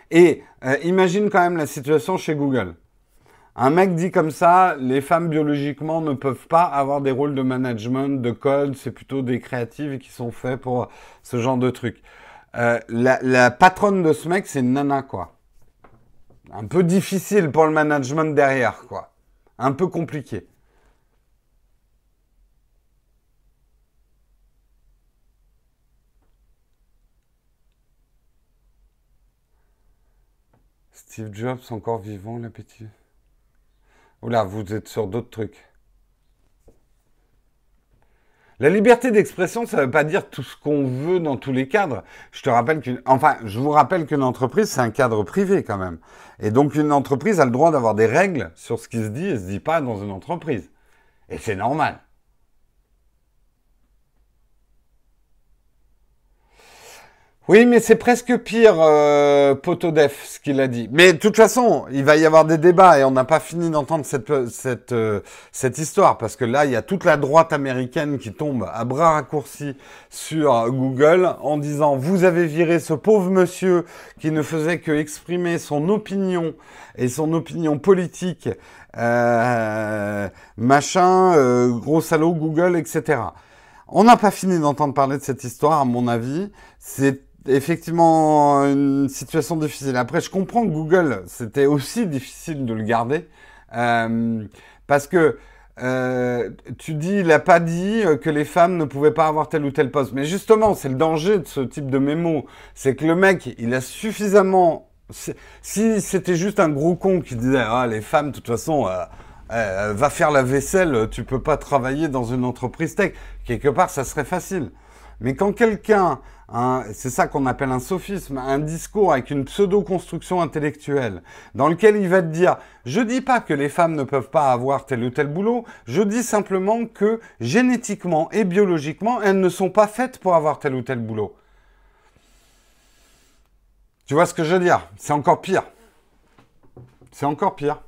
Et euh, imagine quand même la situation chez Google. Un mec dit comme ça, les femmes biologiquement ne peuvent pas avoir des rôles de management, de code, c'est plutôt des créatives qui sont faits pour ce genre de trucs. Euh, la, patronne de ce mec, c'est nana, quoi. Un peu difficile pour le management derrière, quoi. Un peu compliqué. Steve Jobs encore vivant, l'appétit? Oula, vous êtes sur d'autres trucs. La liberté d'expression, ça ne veut pas dire tout ce qu'on veut dans tous les cadres. Je vous rappelle qu'une entreprise, c'est un cadre privé quand même. Et donc, une entreprise a le droit d'avoir des règles sur ce qui se dit et se dit pas dans une entreprise. Et c'est normal. Oui, mais c'est presque pire, euh, ce qu'il a dit. Mais de toute façon, il va y avoir des débats et on n'a pas fini d'entendre cette, cette, euh, cette histoire parce que là, il y a toute la droite américaine qui tombe à bras raccourcis sur Google en disant vous avez viré ce pauvre monsieur qui ne faisait que exprimer son opinion et son opinion politique, euh, machin, euh, gros salaud Google, etc. On n'a pas fini d'entendre parler de cette histoire, à mon avis. C'est effectivement une situation difficile. Après, je comprends que Google, c'était aussi difficile de le garder. Euh, parce que euh, tu dis, il n'a pas dit que les femmes ne pouvaient pas avoir tel ou tel poste. Mais justement, c'est le danger de ce type de mémo. C'est que le mec, il a suffisamment... Si c'était juste un gros con qui disait, ah, les femmes, de toute façon... Euh, euh, va faire la vaisselle, tu peux pas travailler dans une entreprise tech. Quelque part, ça serait facile. Mais quand quelqu'un, c'est ça qu'on appelle un sophisme, un discours avec une pseudo-construction intellectuelle, dans lequel il va te dire, je dis pas que les femmes ne peuvent pas avoir tel ou tel boulot, je dis simplement que génétiquement et biologiquement, elles ne sont pas faites pour avoir tel ou tel boulot. Tu vois ce que je veux dire? C'est encore pire. C'est encore pire.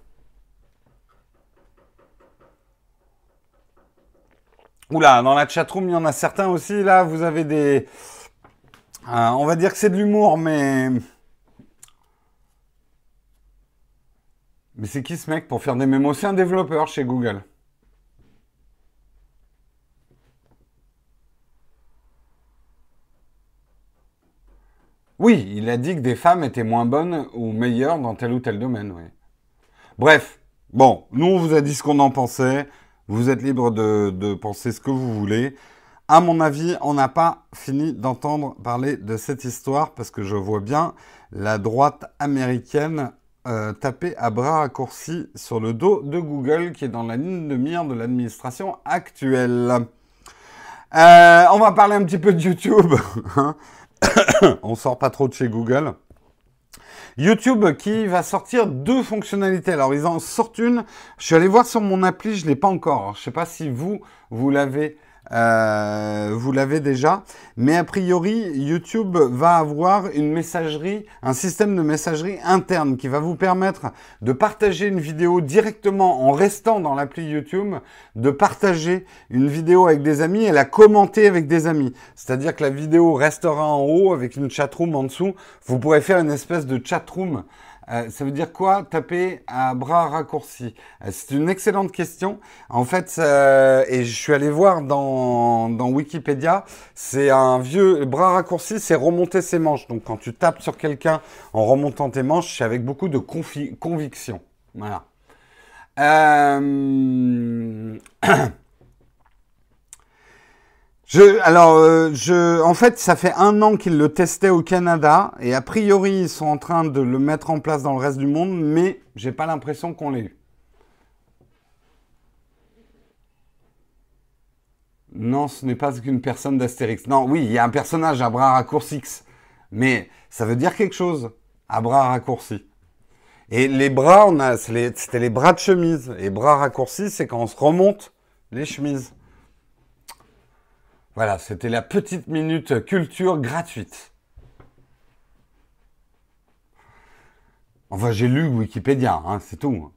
Oula, dans la chatroom, il y en a certains aussi. Là, vous avez des. Euh, on va dire que c'est de l'humour, mais. Mais c'est qui ce mec pour faire des mémos? C'est un développeur chez Google. Oui, il a dit que des femmes étaient moins bonnes ou meilleures dans tel ou tel domaine, oui. Bref, bon, nous on vous a dit ce qu'on en pensait. Vous êtes libre de, penser ce que vous voulez. À mon avis, on n'a pas fini d'entendre parler de cette histoire parce que je vois bien la droite américaine euh, taper à bras raccourcis sur le dos de Google qui est dans la ligne de mire de l'administration actuelle. Euh, on va parler un petit peu de YouTube. Hein. on sort pas trop de chez Google. YouTube qui va sortir deux fonctionnalités. Alors ils en sortent une. Je suis allé voir sur mon appli, je l'ai pas encore. je sais pas si vous vous l'avez euh, vous l'avez déjà. Mais a priori, YouTube va avoir une messagerie, un système de messagerie interne qui va vous permettre de partager une vidéo directement en restant dans l'appli YouTube, de partager une vidéo avec des amis et la commenter avec des amis. C'est-à-dire que la vidéo restera en haut avec une chatroom en dessous. Vous pourrez faire une espèce de chatroom euh, ça veut dire quoi taper à bras raccourcis euh, C'est une excellente question. En fait, euh, et je suis allé voir dans, dans Wikipédia, c'est un vieux bras raccourci, c'est remonter ses manches. Donc quand tu tapes sur quelqu'un en remontant tes manches, c'est avec beaucoup de conviction. Voilà. Je, alors, euh, je, en fait, ça fait un an qu'ils le testaient au Canada et a priori, ils sont en train de le mettre en place dans le reste du monde, mais j'ai pas l'impression qu'on l'ait eu. Non, ce n'est pas qu'une personne d'Astérix. Non, oui, il y a un personnage à bras raccourcis, mais ça veut dire quelque chose à bras raccourcis. Et les bras, on a, c'était les bras de chemise. Et bras raccourcis, c'est quand on se remonte les chemises. Voilà, c'était la petite minute culture gratuite. Enfin, j'ai lu Wikipédia, hein, c'est tout.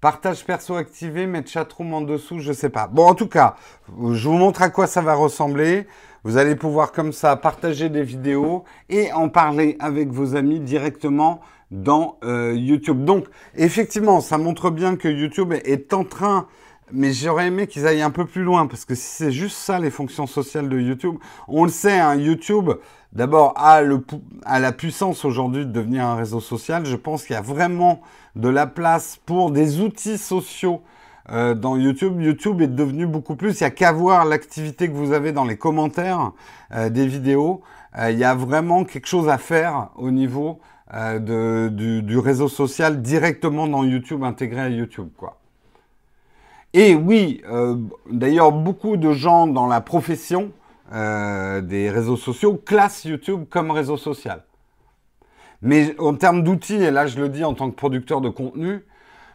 Partage perso activé, mettre chatroom en dessous, je sais pas. Bon, en tout cas, je vous montre à quoi ça va ressembler. Vous allez pouvoir comme ça partager des vidéos et en parler avec vos amis directement dans euh, YouTube. Donc, effectivement, ça montre bien que YouTube est en train mais j'aurais aimé qu'ils aillent un peu plus loin, parce que si c'est juste ça les fonctions sociales de YouTube, on le sait, hein, YouTube, d'abord, a, la puissance aujourd'hui de devenir un réseau social. Je pense qu'il y a vraiment de la place pour des outils sociaux euh, dans YouTube. YouTube est devenu beaucoup plus. Il n'y a qu'à voir l'activité que vous avez dans les commentaires euh, des vidéos. Euh, il y a vraiment quelque chose à faire au niveau du, du, réseau social directement dans YouTube, intégré à YouTube, quoi. Et oui, euh, d'ailleurs, beaucoup de gens dans la profession euh, des réseaux sociaux classent YouTube comme réseau social. Mais en termes d'outils, et là je le dis en tant que producteur de contenu,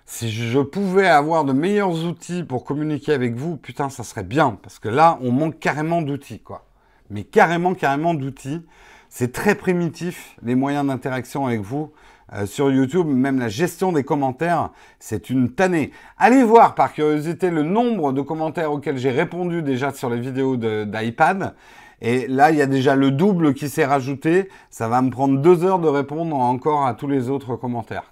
si je pouvais avoir de meilleurs outils pour communiquer avec vous, putain, ça serait bien. Parce que là, on manque carrément d'outils, quoi. Mais carrément, carrément d'outils. C'est très primitif, les moyens d'interaction avec vous. Euh, sur YouTube, même la gestion des commentaires, c'est une tannée. Allez voir par curiosité le nombre de commentaires auxquels j'ai répondu déjà sur les vidéos d'iPad. Et là, il y a déjà le double qui s'est rajouté. Ça va me prendre deux heures de répondre encore à tous les autres commentaires.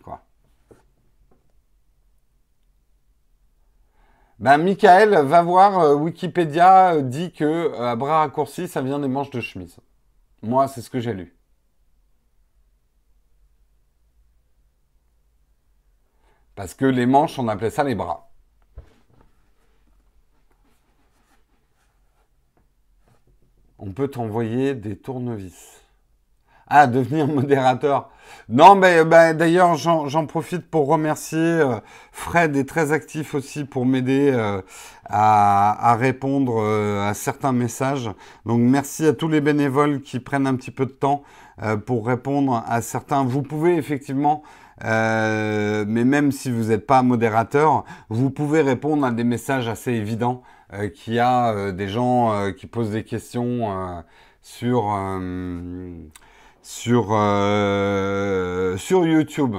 Ben, Michael, va voir, euh, Wikipédia euh, dit que bras raccourcis, ça vient des manches de chemise. Moi, c'est ce que j'ai lu. Parce que les manches, on appelait ça les bras. On peut t'envoyer des tournevis. Ah, devenir modérateur. Non, mais ben, d'ailleurs, j'en profite pour remercier. Euh, Fred est très actif aussi pour m'aider euh, à, répondre euh, à certains messages. Donc, merci à tous les bénévoles qui prennent un petit peu de temps pour répondre à certains. Vous pouvez effectivement euh, mais même si vous n'êtes pas modérateur, vous pouvez répondre à des messages assez évidents euh, qu'il y a euh, des gens euh, qui posent des questions sur, sur, sur YouTube.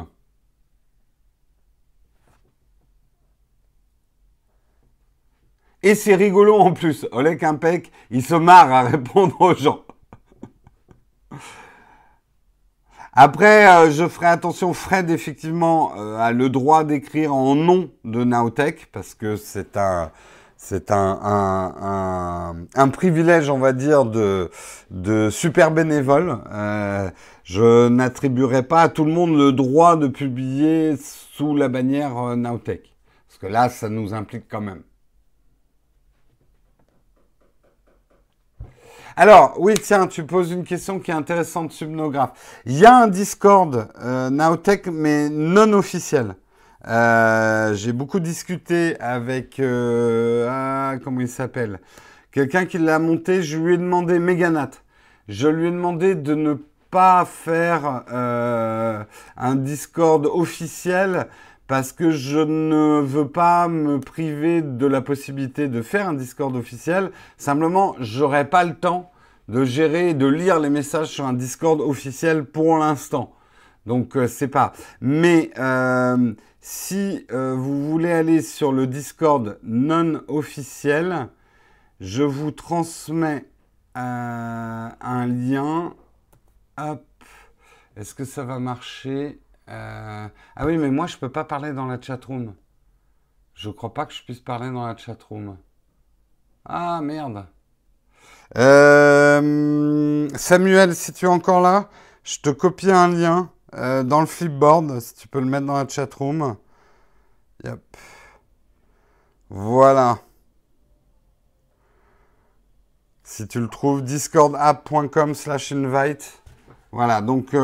Et c'est rigolo en plus. Oleg Impec, il se marre à répondre aux gens. Après, euh, je ferai attention, Fred, effectivement, euh, a le droit d'écrire en nom de Naotech, parce que c'est un, c'est un, un, un, privilège, on va dire, de, de super bénévole. Euh, je n'attribuerai pas à tout le monde le droit de publier sous la bannière Naotech. Parce que là, ça nous implique quand même. Alors, oui, tiens, tu poses une question qui est intéressante, Subnographe. Il y a un Discord euh, Nowtech, mais non officiel. Euh, j'ai beaucoup discuté avec... Euh, ah, comment il s'appelle? Quelqu'un qui l'a monté, je lui ai demandé, Meganat, je lui ai demandé de ne pas faire euh, un Discord officiel parce que je ne veux pas me priver de la possibilité de faire un Discord officiel. Simplement, j'aurai pas le temps de gérer et de lire les messages sur un Discord officiel pour l'instant. Donc euh, c'est pas. Mais euh, si euh, vous voulez aller sur le Discord non officiel, je vous transmets un lien. Hop. Est-ce que ça va marcher? Euh, ah oui, mais moi, je peux pas parler dans la chatroom. Je crois pas que je puisse parler dans la chatroom. Ah, merde. Euh, Samuel, si tu es encore là, je te copie un lien euh, dans le flipboard, si tu peux le mettre dans la chatroom. Yep. Voilà. Si tu le trouves, discordapp.com slash invite. Voilà, donc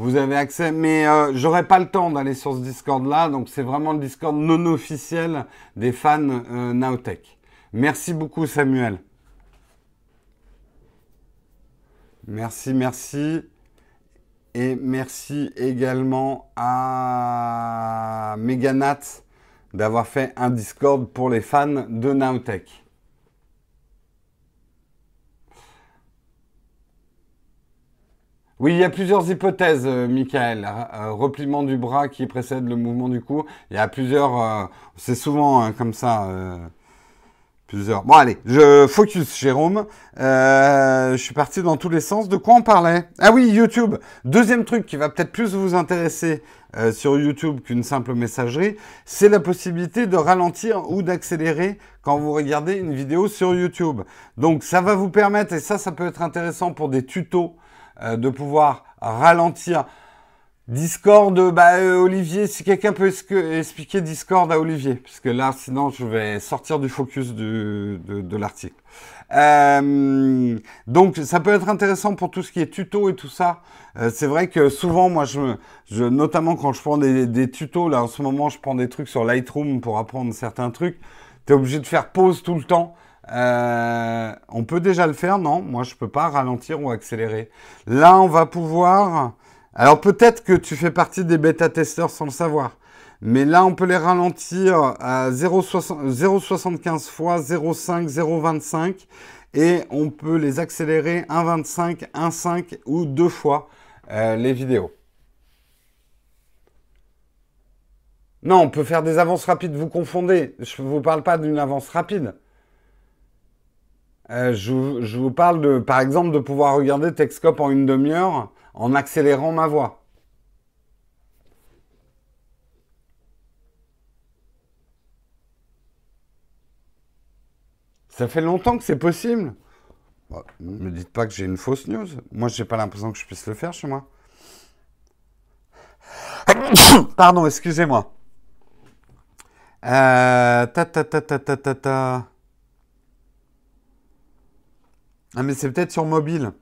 vous avez accès, mais euh, j'aurai pas le temps d'aller sur ce Discord-là, donc c'est vraiment le Discord non officiel des fans euh, Nowtech. Merci beaucoup Samuel. Merci, merci. Et merci également à Meganat d'avoir fait un Discord pour les fans de Nowtech. Oui, il y a plusieurs hypothèses, euh, Michael. Euh, repliement du bras qui précède le mouvement du cou. Il y a plusieurs. Euh, c'est souvent hein, comme ça. plusieurs. Bon, allez, je focus, Jérôme. je suis parti dans tous les sens. De quoi on parlait? Ah oui, YouTube. Deuxième truc qui va peut-être plus vous intéresser sur YouTube qu'une simple messagerie, c'est la possibilité de ralentir ou d'accélérer quand vous regardez une vidéo sur YouTube. Donc, ça va vous permettre, et ça, ça peut être intéressant pour des tutos euh, de pouvoir ralentir. Discord, bah, euh, Olivier, si quelqu'un peut expliquer Discord à Olivier, puisque là, sinon, je vais sortir du focus de, l'article. Euh, donc, ça peut être intéressant pour tout ce qui est tuto et tout ça. c'est vrai que souvent, moi, je, notamment quand je prends des, des, tutos, là, en ce moment, je prends des trucs sur Lightroom pour apprendre certains trucs. Tu es obligé de faire pause tout le temps. Euh, on peut déjà le faire, non? Moi, je peux pas ralentir ou accélérer. Là, on va pouvoir... Alors peut-être que tu fais partie des bêta-testeurs sans le savoir. Mais là, on peut les ralentir à 0,75 fois 0,5, 0,25. Et on peut les accélérer 1,25, 1,5 ou deux fois euh, les vidéos. Non, on peut faire des avances rapides. Vous confondez. Je ne vous parle pas d'une avance rapide. Euh, je, vous parle de, par exemple, de pouvoir regarder Texcope en une demi-heure en accélérant ma voix. Ça fait longtemps que c'est possible. ne me dites pas que j'ai une fausse news. Moi, je n'ai pas l'impression que je puisse le faire chez moi. Pardon, excusez-moi. Euh, ta ta ta ta ta ta ta. Ah, mais c'est peut-être sur mobile.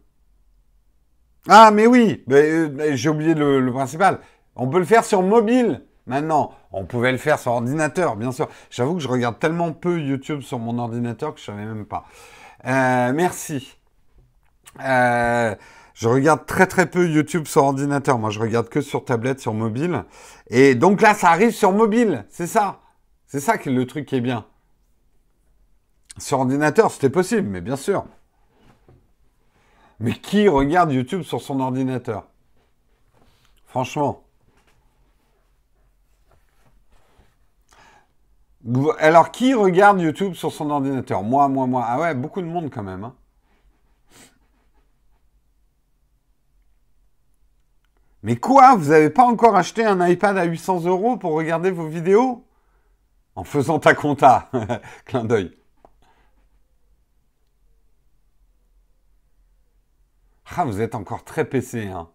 Ah, mais oui, j'ai oublié le, principal. On peut le faire sur mobile maintenant. On pouvait le faire sur ordinateur, bien sûr. J'avoue que je regarde tellement peu YouTube sur mon ordinateur que je savais même pas. Euh, merci. Euh, je regarde très très peu YouTube sur ordinateur. Moi, je regarde que sur tablette, sur mobile. Et donc là, ça arrive sur mobile. C'est ça. C'est ça qui le truc qui est bien. Sur ordinateur, c'était possible, mais bien sûr. Mais qui regarde YouTube sur son ordinateur? Franchement. Alors, qui regarde YouTube sur son ordinateur? Moi, moi, moi. Ah ouais, beaucoup de monde quand même. Hein. Mais quoi? Vous n'avez pas encore acheté un iPad à 800 euros pour regarder vos vidéos? En faisant ta compta. Clin d'œil. Ah, vous êtes encore très PC, hein.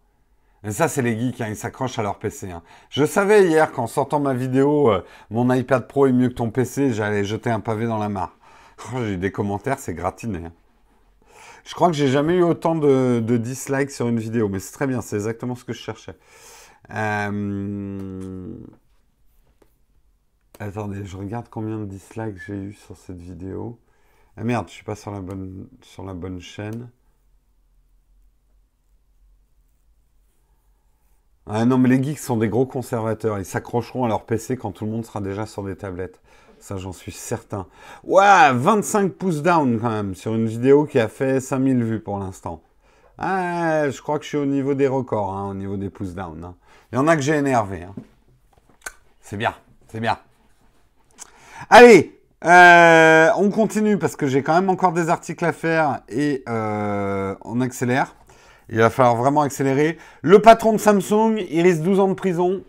Et ça, c'est les geeks, hein, ils s'accrochent à leur PC. Hein. Je savais hier qu'en sortant ma vidéo, euh, mon iPad Pro est mieux que ton PC, j'allais jeter un pavé dans la mare. Oh, j'ai eu des commentaires, c'est gratiné. Hein. Je crois que j'ai jamais eu autant de, dislikes sur une vidéo, mais c'est très bien, c'est exactement ce que je cherchais. Euh, attendez, je regarde combien de dislikes j'ai eu sur cette vidéo. Ah merde, je suis pas sur la bonne, sur la bonne chaîne. Ah non, mais les geeks sont des gros conservateurs. Ils s'accrocheront à leur PC quand tout le monde sera déjà sur des tablettes. Ça, j'en suis certain. Ouais, 25 pouces down quand même sur une vidéo qui a fait 5000 vues pour l'instant. Ah, je crois que je suis au niveau des records, hein, au niveau des pouces down. Hein. Il y en a que j'ai énervé. Hein. C'est bien, c'est bien. Allez, euh, on continue parce que j'ai quand même encore des articles à faire et euh, on accélère. Il va falloir vraiment accélérer. Le patron de Samsung, il risque 12 ans de prison.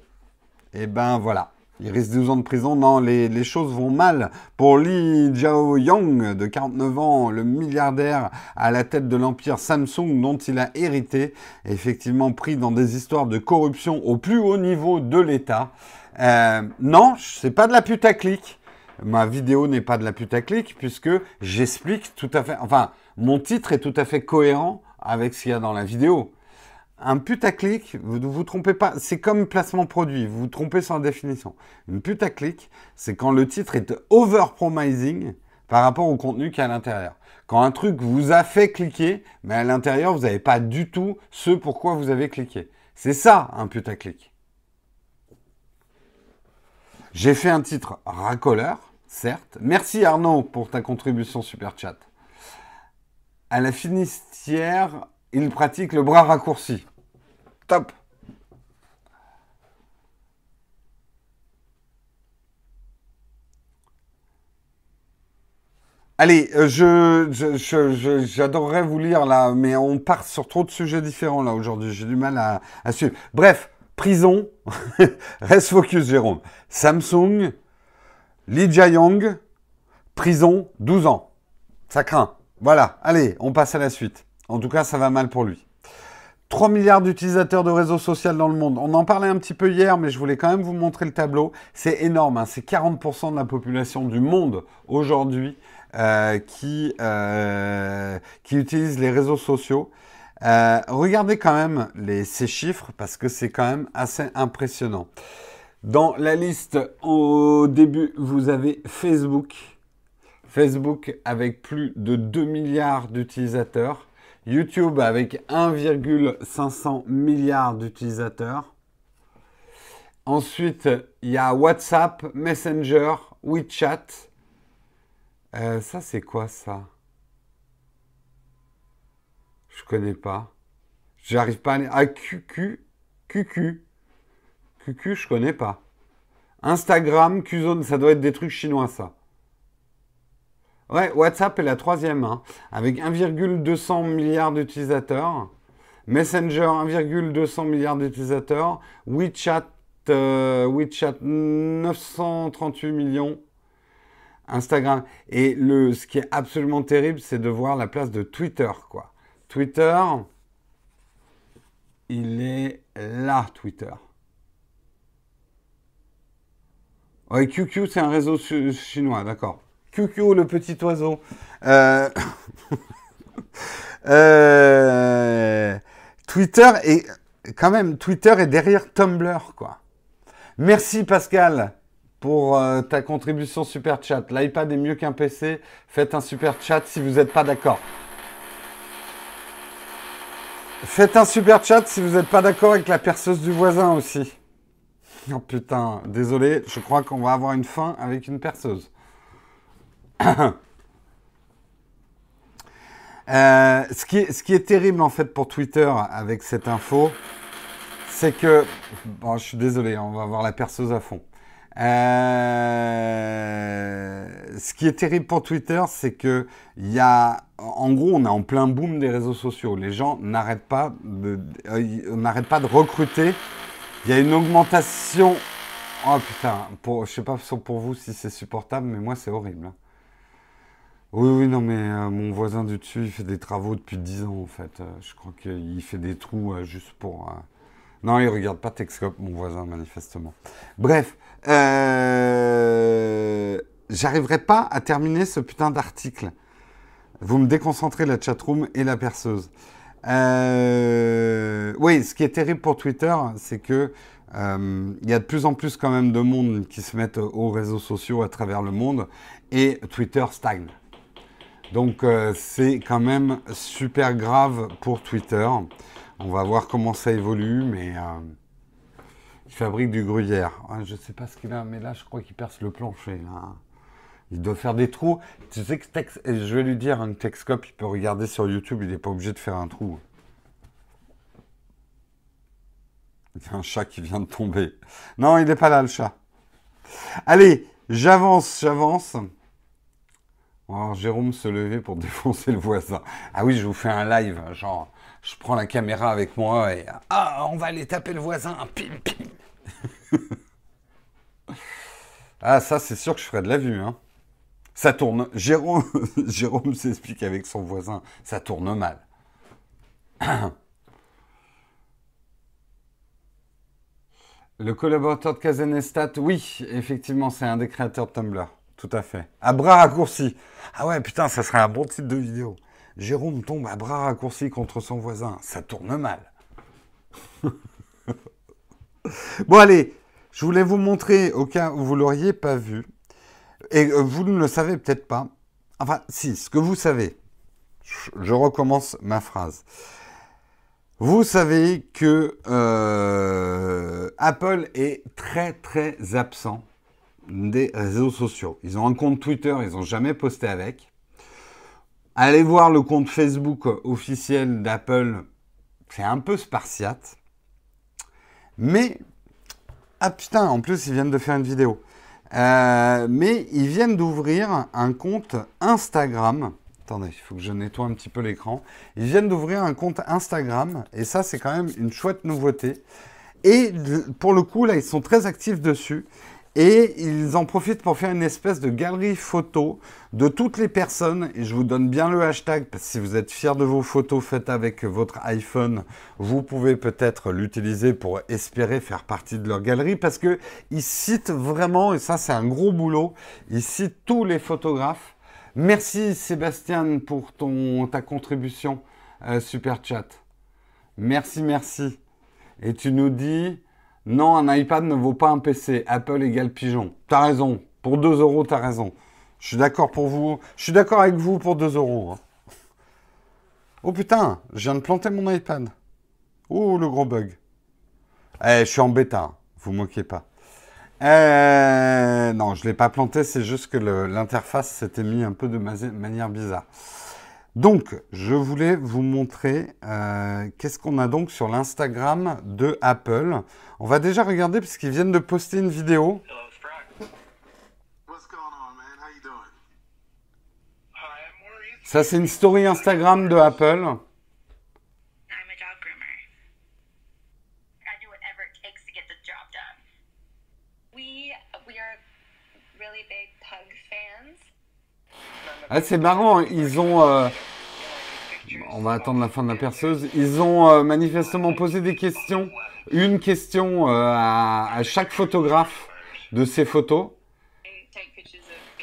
Et eh ben voilà. Il risque 12 ans de prison. Non, les, choses vont mal pour Li Jiaoyong, de 49 ans, le milliardaire à la tête de l'empire Samsung dont il a hérité, effectivement pris dans des histoires de corruption au plus haut niveau de l'État. Euh, non, c'est pas de la putaclic. Ma vidéo n'est pas de la putaclic puisque j'explique tout à fait. Enfin, mon titre est tout à fait cohérent avec ce qu'il y a dans la vidéo. Un putaclic, vous ne vous trompez pas, c'est comme placement produit, vous vous trompez sur la définition. Une putaclic, c'est quand le titre est over-promising par rapport au contenu qui est à l'intérieur. Quand un truc vous a fait cliquer, mais à l'intérieur, vous n'avez pas du tout ce pourquoi vous avez cliqué. C'est ça, un putaclic. J'ai fait un titre racoleur, certes. Merci Arnaud pour ta contribution super chat. À la il pratique le bras raccourci. Top. Allez, euh, je, j'adorerais vous lire là, mais on part sur trop de sujets différents là aujourd'hui. J'ai du mal à, à suivre. Bref, prison. Reste focus, Jérôme. Samsung, Lee Jae-yong, prison, 12 ans. Ça craint. Voilà. Allez, on passe à la suite. En tout cas, ça va mal pour lui. 3 milliards d'utilisateurs de réseaux sociaux dans le monde. On en parlait un petit peu hier, mais je voulais quand même vous montrer le tableau. C'est énorme. Hein. C'est 40% de la population du monde aujourd'hui euh, qui, euh, qui utilisent les réseaux sociaux. Euh, regardez quand même ces chiffres parce que c'est quand même assez impressionnant. Dans la liste, au début, vous avez Facebook. Facebook avec plus de 2 milliards d'utilisateurs. YouTube avec 1,500 milliards d'utilisateurs. Ensuite, il y a WhatsApp, Messenger, WeChat euh, ça, c'est quoi ça? Je connais pas. J'arrive pas à... Ah, QQ. QQ. QQ, je connais pas. Instagram, Qzone, ça doit être des trucs chinois, ça. Ouais, WhatsApp est la troisième, hein, avec 1,200 milliards d'utilisateurs. Messenger, 1,200 milliards d'utilisateurs. WeChat, euh, WeChat, 938 millions. Instagram. Et le, ce qui est absolument terrible, c'est de voir la place de Twitter, quoi. Twitter, il est là, Twitter. Ouais, QQ, c'est un réseau chinois, d'accord. QQ, le petit oiseau. Euh, euh, Twitter est quand même Twitter est derrière Tumblr, quoi. Merci Pascal pour euh, ta contribution super chat. L'iPad est mieux qu'un PC. Faites un super chat si vous n'êtes pas d'accord. Faites un super chat si vous n'êtes pas d'accord avec la perceuse du voisin aussi. Oh putain, désolé, je crois qu'on va avoir une fin avec une perceuse. Euh, ce, qui est, terrible en fait pour Twitter avec cette info, c'est que... Bon, je suis désolé, on va avoir la perceuse à fond. Euh, ce qui est terrible pour Twitter, c'est que il y a, en gros, on est en plein boom des réseaux sociaux. Les gens n'arrêtent pas de, euh, pas de recruter. Il y a une augmentation. Oh putain, pour, je sais pas pour vous si c'est supportable, mais moi c'est horrible. Oui, oui, non, mais euh, mon voisin du dessus, il fait des travaux depuis 10 ans en fait. je crois qu'il fait des trous juste pour. Non, il regarde pas Texcope, mon voisin, manifestement. Bref, euh, j'arriverai pas à terminer ce putain d'article. Vous me déconcentrez la chatroom et la perceuse. Euh, oui, ce qui est terrible pour Twitter, c'est que euh, il y a de plus en plus quand même de monde qui se mettent aux réseaux sociaux à travers le monde et Twitter stagne. Donc c'est quand même super grave pour Twitter. On va voir comment ça évolue, mais euh, il fabrique du gruyère. Je ne sais pas ce qu'il a, mais là, je crois qu'il perce le plancher. Il doit faire des trous. Tu sais que je vais lui dire, un Texcope, il peut regarder sur YouTube, il n'est pas obligé de faire un trou. Il y a un chat qui vient de tomber. Non, il n'est pas là, le chat. Allez, j'avance, j'avance. Oh, Jérôme se lever pour défoncer le voisin. Ah oui, je vous fais un live, genre je prends la caméra avec moi et ah, on va aller taper le voisin, pim pim. ah, ça, c'est sûr que je ferai de la vue. Hein. Ça tourne. Jérôme, Jérôme s'explique avec son voisin, ça tourne mal. Le collaborateur de Kazenestat, oui, effectivement, c'est un des créateurs de Tumblr. Tout à fait. À bras raccourcis. Ah ouais, putain, ça serait un bon titre de vidéo. Jérôme tombe à bras raccourcis contre son voisin. Ça tourne mal. bon, allez, je voulais vous montrer, au cas où vous ne l'auriez pas vu, et euh, vous ne le savez peut-être pas. Enfin, si, ce que vous savez. Je recommence ma phrase. Vous savez que euh, Apple est très très absent des réseaux sociaux. Ils ont un compte Twitter, ils n'ont jamais posté avec. Allez voir le compte Facebook officiel d'Apple, c'est un peu spartiate. Mais, ah putain, en plus, ils viennent de faire une vidéo. Euh, mais ils viennent d'ouvrir un compte Instagram. Attendez, il faut que je nettoie un petit peu l'écran. Ils viennent d'ouvrir un compte Instagram, et ça, c'est quand même une chouette nouveauté. Et pour le coup, là, ils sont très actifs dessus. Et ils en profitent pour faire une espèce de galerie photo de toutes les personnes. Et je vous donne bien le hashtag, parce que si vous êtes fier de vos photos faites avec votre iPhone, vous pouvez peut-être l'utiliser pour espérer faire partie de leur galerie, parce qu'ils citent vraiment, et ça c'est un gros boulot, ils citent tous les photographes. Merci Sébastien pour ton, ta contribution, euh, Super Chat. Merci, merci. Et tu nous dis, non, un iPad ne vaut pas un PC. Apple égale pigeon. T'as raison. Pour 2 euros, t'as raison. Je suis d'accord pour vous. Je suis d'accord avec vous pour 2 euros. Hein. Oh putain, je viens de planter mon iPad. Oh, le gros bug. Eh, je suis en bêta. Vous moquez pas. Eh, non, je ne l'ai pas planté, c'est juste que l'interface s'était mis un peu de manière bizarre. Donc, je voulais vous montrer euh, qu'est-ce qu'on a donc sur l'Instagram de Apple. On va déjà regarder puisqu'ils viennent de poster une vidéo. Ça, c'est une story Instagram de Apple. Ah, c'est marrant, ils ont. Euh, on va attendre la fin de la perceuse. Ils ont euh, manifestement posé des questions, une question euh, à, chaque photographe de ces photos.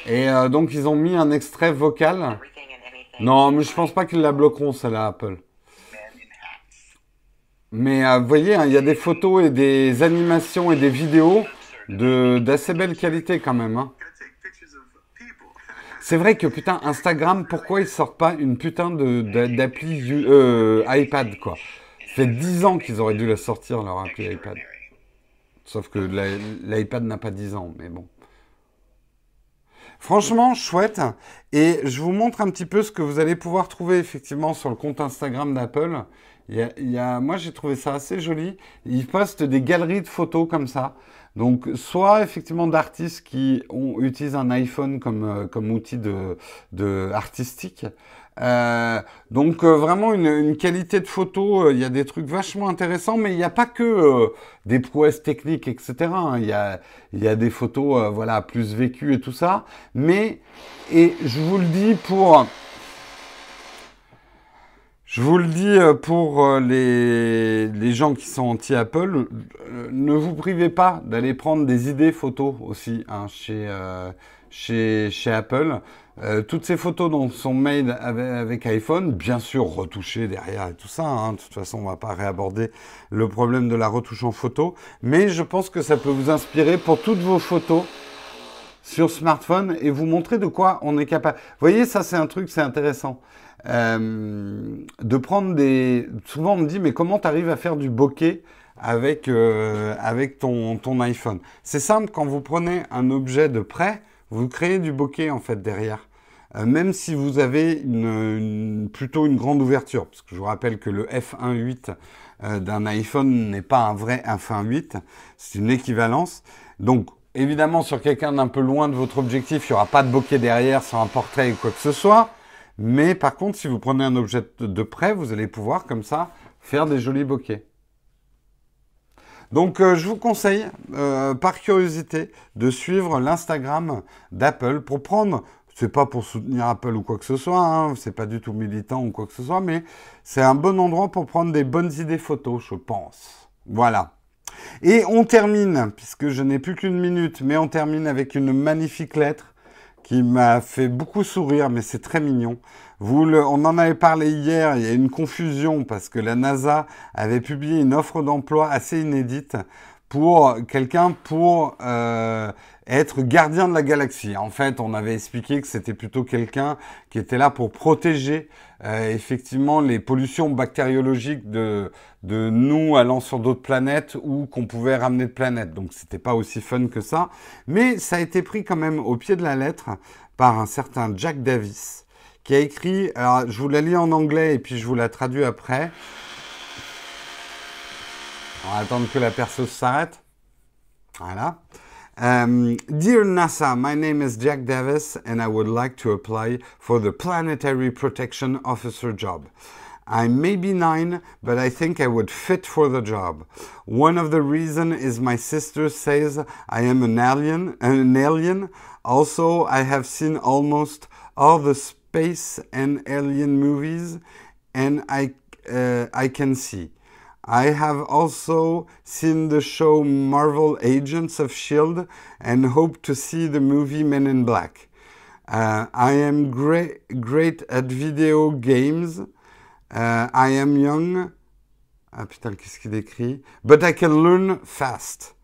Et donc ils ont mis un extrait vocal. Non, mais je pense pas qu'ils la bloqueront celle-là, Apple. Mais vous voyez, hein, il y a des photos et des animations et des vidéos de d'assez belle qualité quand même. Hein. C'est vrai que putain, Instagram, pourquoi ils sortent pas une putain d'appli euh, iPad quoi? Ça fait 10 ans qu'ils auraient dû la sortir leur appli iPad. Sauf que l'iPad n'a pas 10 ans, mais bon. Franchement, chouette. Et je vous montre un petit peu ce que vous allez pouvoir trouver effectivement sur le compte Instagram d'Apple. Il y a, moi, j'ai trouvé ça assez joli. Ils postent des galeries de photos comme ça. Donc, soit effectivement d'artistes qui ont, utilisent un iPhone comme, euh, comme outil de, de artistique. Euh, donc euh, vraiment une, une, qualité de photo, il y a des trucs vachement intéressants, mais il n'y a pas que des prouesses techniques, etc. Hein. Il y, a, y a des photos voilà plus vécues et tout ça. Mais et je vous le dis pour je vous le dis euh, pour euh, les, gens qui sont anti-Apple, euh, ne vous privez pas d'aller prendre des idées photos aussi hein, chez, Apple. toutes ces photos sont made avec, iPhone, bien sûr retouchées derrière et tout ça. Hein. De toute façon, on va pas réaborder le problème de la retouche en photo. Mais je pense que ça peut vous inspirer pour toutes vos photos sur smartphone et vous montrer de quoi on est capable. Vous voyez, ça c'est un truc, c'est intéressant. Euh, de prendre des... Souvent on me dit, mais comment tu arrives à faire du bokeh avec, euh, avec ton, ton iPhone? C'est simple, quand vous prenez un objet de près, vous créez du bokeh en fait derrière. Euh, même si vous avez une, plutôt une grande ouverture, parce que je vous rappelle que le f1.8 d'un iPhone n'est pas un vrai f1.8, c'est une équivalence. Donc évidemment sur quelqu'un d'un peu loin de votre objectif, il n'y aura pas de bokeh derrière sans un portrait ou quoi que ce soit. Mais par contre, si vous prenez un objet de près, vous allez pouvoir comme ça faire des jolis bokeh. Donc euh, je vous conseille, euh, par curiosité, de suivre l'Instagram d'Apple pour prendre, c'est pas pour soutenir Apple ou quoi que ce soit, hein, c'est pas du tout militant ou quoi que ce soit, mais c'est un bon endroit pour prendre des bonnes idées photos, je pense. Voilà. Et on termine, puisque je n'ai plus qu'une minute, mais on termine avec une magnifique lettre qui m'a fait beaucoup sourire, mais c'est très mignon. Vous on en avait parlé hier, il y a une confusion parce que la NASA avait publié une offre d'emploi assez inédite pour quelqu'un pour euh, être gardien de la galaxie. En fait, on avait expliqué que c'était plutôt quelqu'un qui était là pour protéger euh, effectivement les pollutions bactériologiques de, de nous allant sur d'autres planètes ou qu'on pouvait ramener de planètes. Donc c'était pas aussi fun que ça. Mais ça a été pris quand même au pied de la lettre par un certain Jack Davis qui a écrit, alors je vous la lis en anglais et puis je vous la traduis après. On va attendre que la perceuse s'arrête. Voilà. Um, Dear NASA, my name is Jack Davis and I would like to apply for the Planetary Protection Officer job. I may be nine, but I think I would fit for the job. One of the reasons is my sister says I am an alien, an alien. Also, I have seen almost all the space and alien movies, and I uh, I can see. I have also seen the show Marvel Agents of S.H.I.E.L.D. and hope to see the movie Men in Black. Uh, I am great, great at video games. Uh, I am young. Ah putain, qu'est-ce qu'il écrit? But I can learn fast.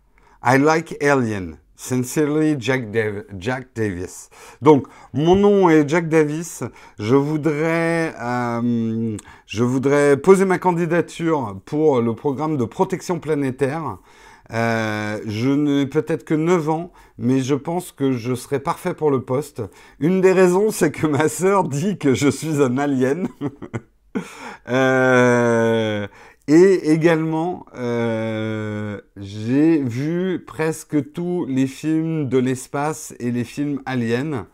I like Alien. Sincerely, Jack, Davis. Donc, mon nom est Jack Davis. Je voudrais, euh, je voudrais poser ma candidature pour le programme de protection planétaire. Euh, je n'ai peut-être que 9 ans, mais je pense que je serai parfait pour le poste. Une des raisons, c'est que ma sœur dit que je suis un alien. euh, et également, euh, j'ai vu presque tous les films de l'espace et les films aliens.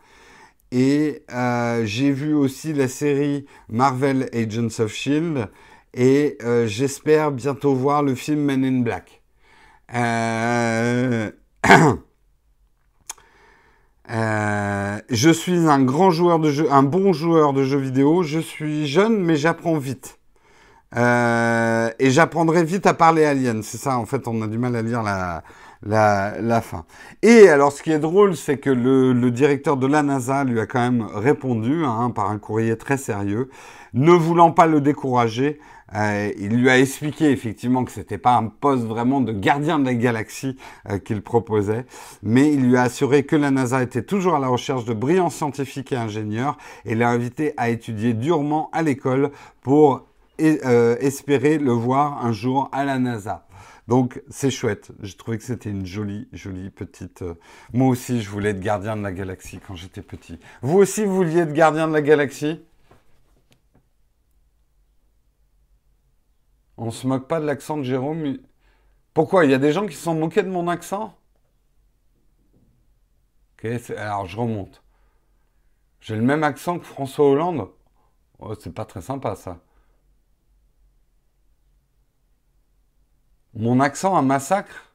Et euh, j'ai vu aussi la série Marvel Agents of Shield. Et euh, j'espère bientôt voir le film Men in Black. je suis un grand joueur de jeux, un bon joueur de jeux vidéo. Je suis jeune, mais j'apprends vite. Euh, et j'apprendrai vite à parler alien. C'est ça, en fait, on a du mal à lire la, la, la fin. Et alors, ce qui est drôle, c'est que le, le, directeur de la NASA lui a quand même répondu hein, par un courrier très sérieux, ne voulant pas le décourager. Euh, il lui a expliqué effectivement que c'était pas un poste vraiment de gardien de la galaxie euh, qu'il proposait, mais il lui a assuré que la NASA était toujours à la recherche de brillants scientifiques et ingénieurs et l'a invité à étudier durement à l'école pour et, euh, espérer le voir un jour à la NASA. Donc c'est chouette. J'ai trouvé que c'était une jolie, jolie petite. Euh, moi aussi, je voulais être gardien de la galaxie quand j'étais petit. Vous aussi, vous vouliez être gardien de la galaxie? On se moque pas de l'accent de Jérôme. Pourquoi? Il y a des gens qui se sont moqués de mon accent? Ok, alors je remonte. J'ai le même accent que François Hollande? Oh, c'est pas très sympa ça. Mon accent, un massacre?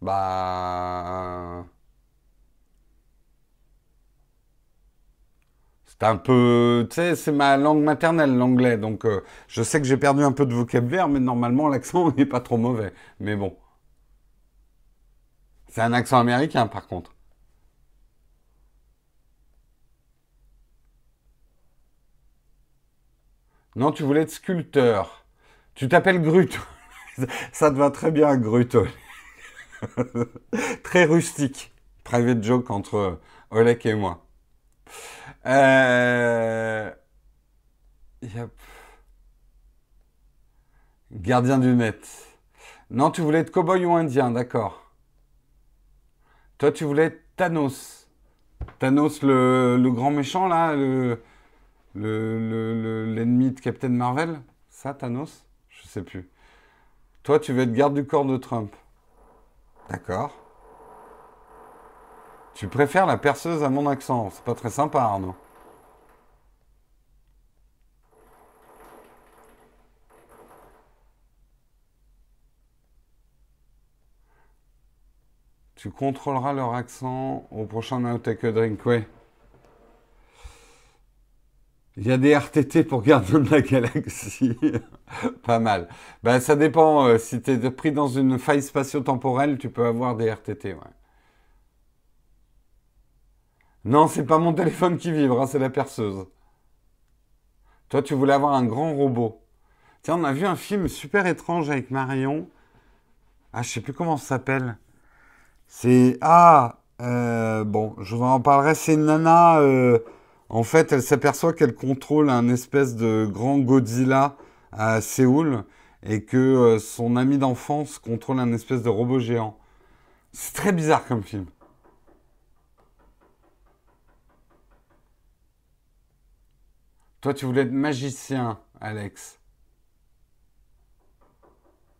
Bah. C'est un peu. Tu sais, c'est ma langue maternelle, l'anglais. Donc, euh, je sais que j'ai perdu un peu de vocabulaire, mais normalement, l'accent n'est pas trop mauvais. Mais bon. C'est un accent américain, par contre. Non, tu voulais être sculpteur. Tu t'appelles Grut. Ça te va très bien, Grut. très rustique. Private joke entre Olek et moi. Euh... Gardien du net. Non, tu voulais être cowboy ou indien, d'accord. Toi, tu voulais être Thanos. Thanos, le, grand méchant, là, l'ennemi le, le, de Captain Marvel. Ça, Thanos je sais plus. Toi, tu veux être garde du corps de Trump. D'accord. Tu préfères la perceuse à mon accent. C'est pas très sympa, Arnaud. Tu contrôleras leur accent au prochain Now Take Drink, ouais. Il y a des RTT pour Gardien de la Galaxie. Pas mal. Ben, ça dépend. Euh, si tu es pris dans une faille spatio-temporelle, tu peux avoir des RTT. Ouais. Non, c'est pas mon téléphone qui vibre, hein, c'est la perceuse. Toi, tu voulais avoir un grand robot. Tiens, on a vu un film super étrange avec Marion. Ah, je sais plus comment ça s'appelle. C'est. Ah euh, Bon, je vous en parlerai. C'est Nana. Euh, en fait, elle s'aperçoit qu'elle contrôle un espèce de grand Godzilla à Séoul et que euh, son ami d'enfance contrôle un espèce de robot géant. C'est très bizarre comme film. Toi, tu voulais être magicien, Alex.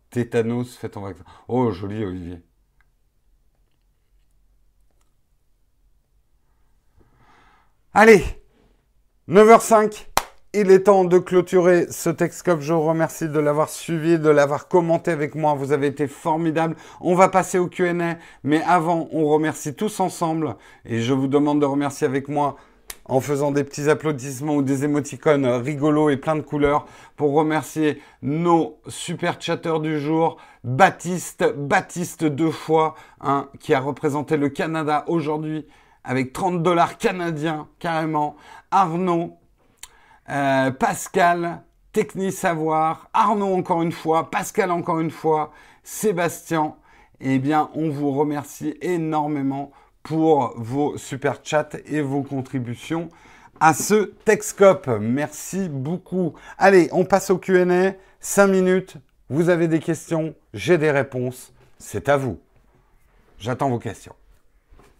tétanos, fais ton vaccin. Oh, joli, Olivier. Allez, 9h05. Il est temps de clôturer ce Texcope. Je vous remercie de l'avoir suivi, de l'avoir commenté avec moi. Vous avez été formidable. On va passer au Q&A, mais avant, on remercie tous ensemble et je vous demande de remercier avec moi en faisant des petits applaudissements ou des émoticônes rigolos et plein de couleurs pour remercier nos super chatteurs du jour. Baptiste, Baptiste deux fois, hein, qui a représenté le Canada aujourd'hui avec 30 dollars canadiens carrément. Arnaud, euh, Pascal, Techni Savoir, Arnaud encore une fois, Pascal encore une fois, Sébastien. Eh bien, on vous remercie énormément pour vos super chats et vos contributions à ce Texcope. Merci beaucoup. Allez, on passe au Q&A. 5 minutes. Vous avez des questions, j'ai des réponses. C'est à vous. J'attends vos questions.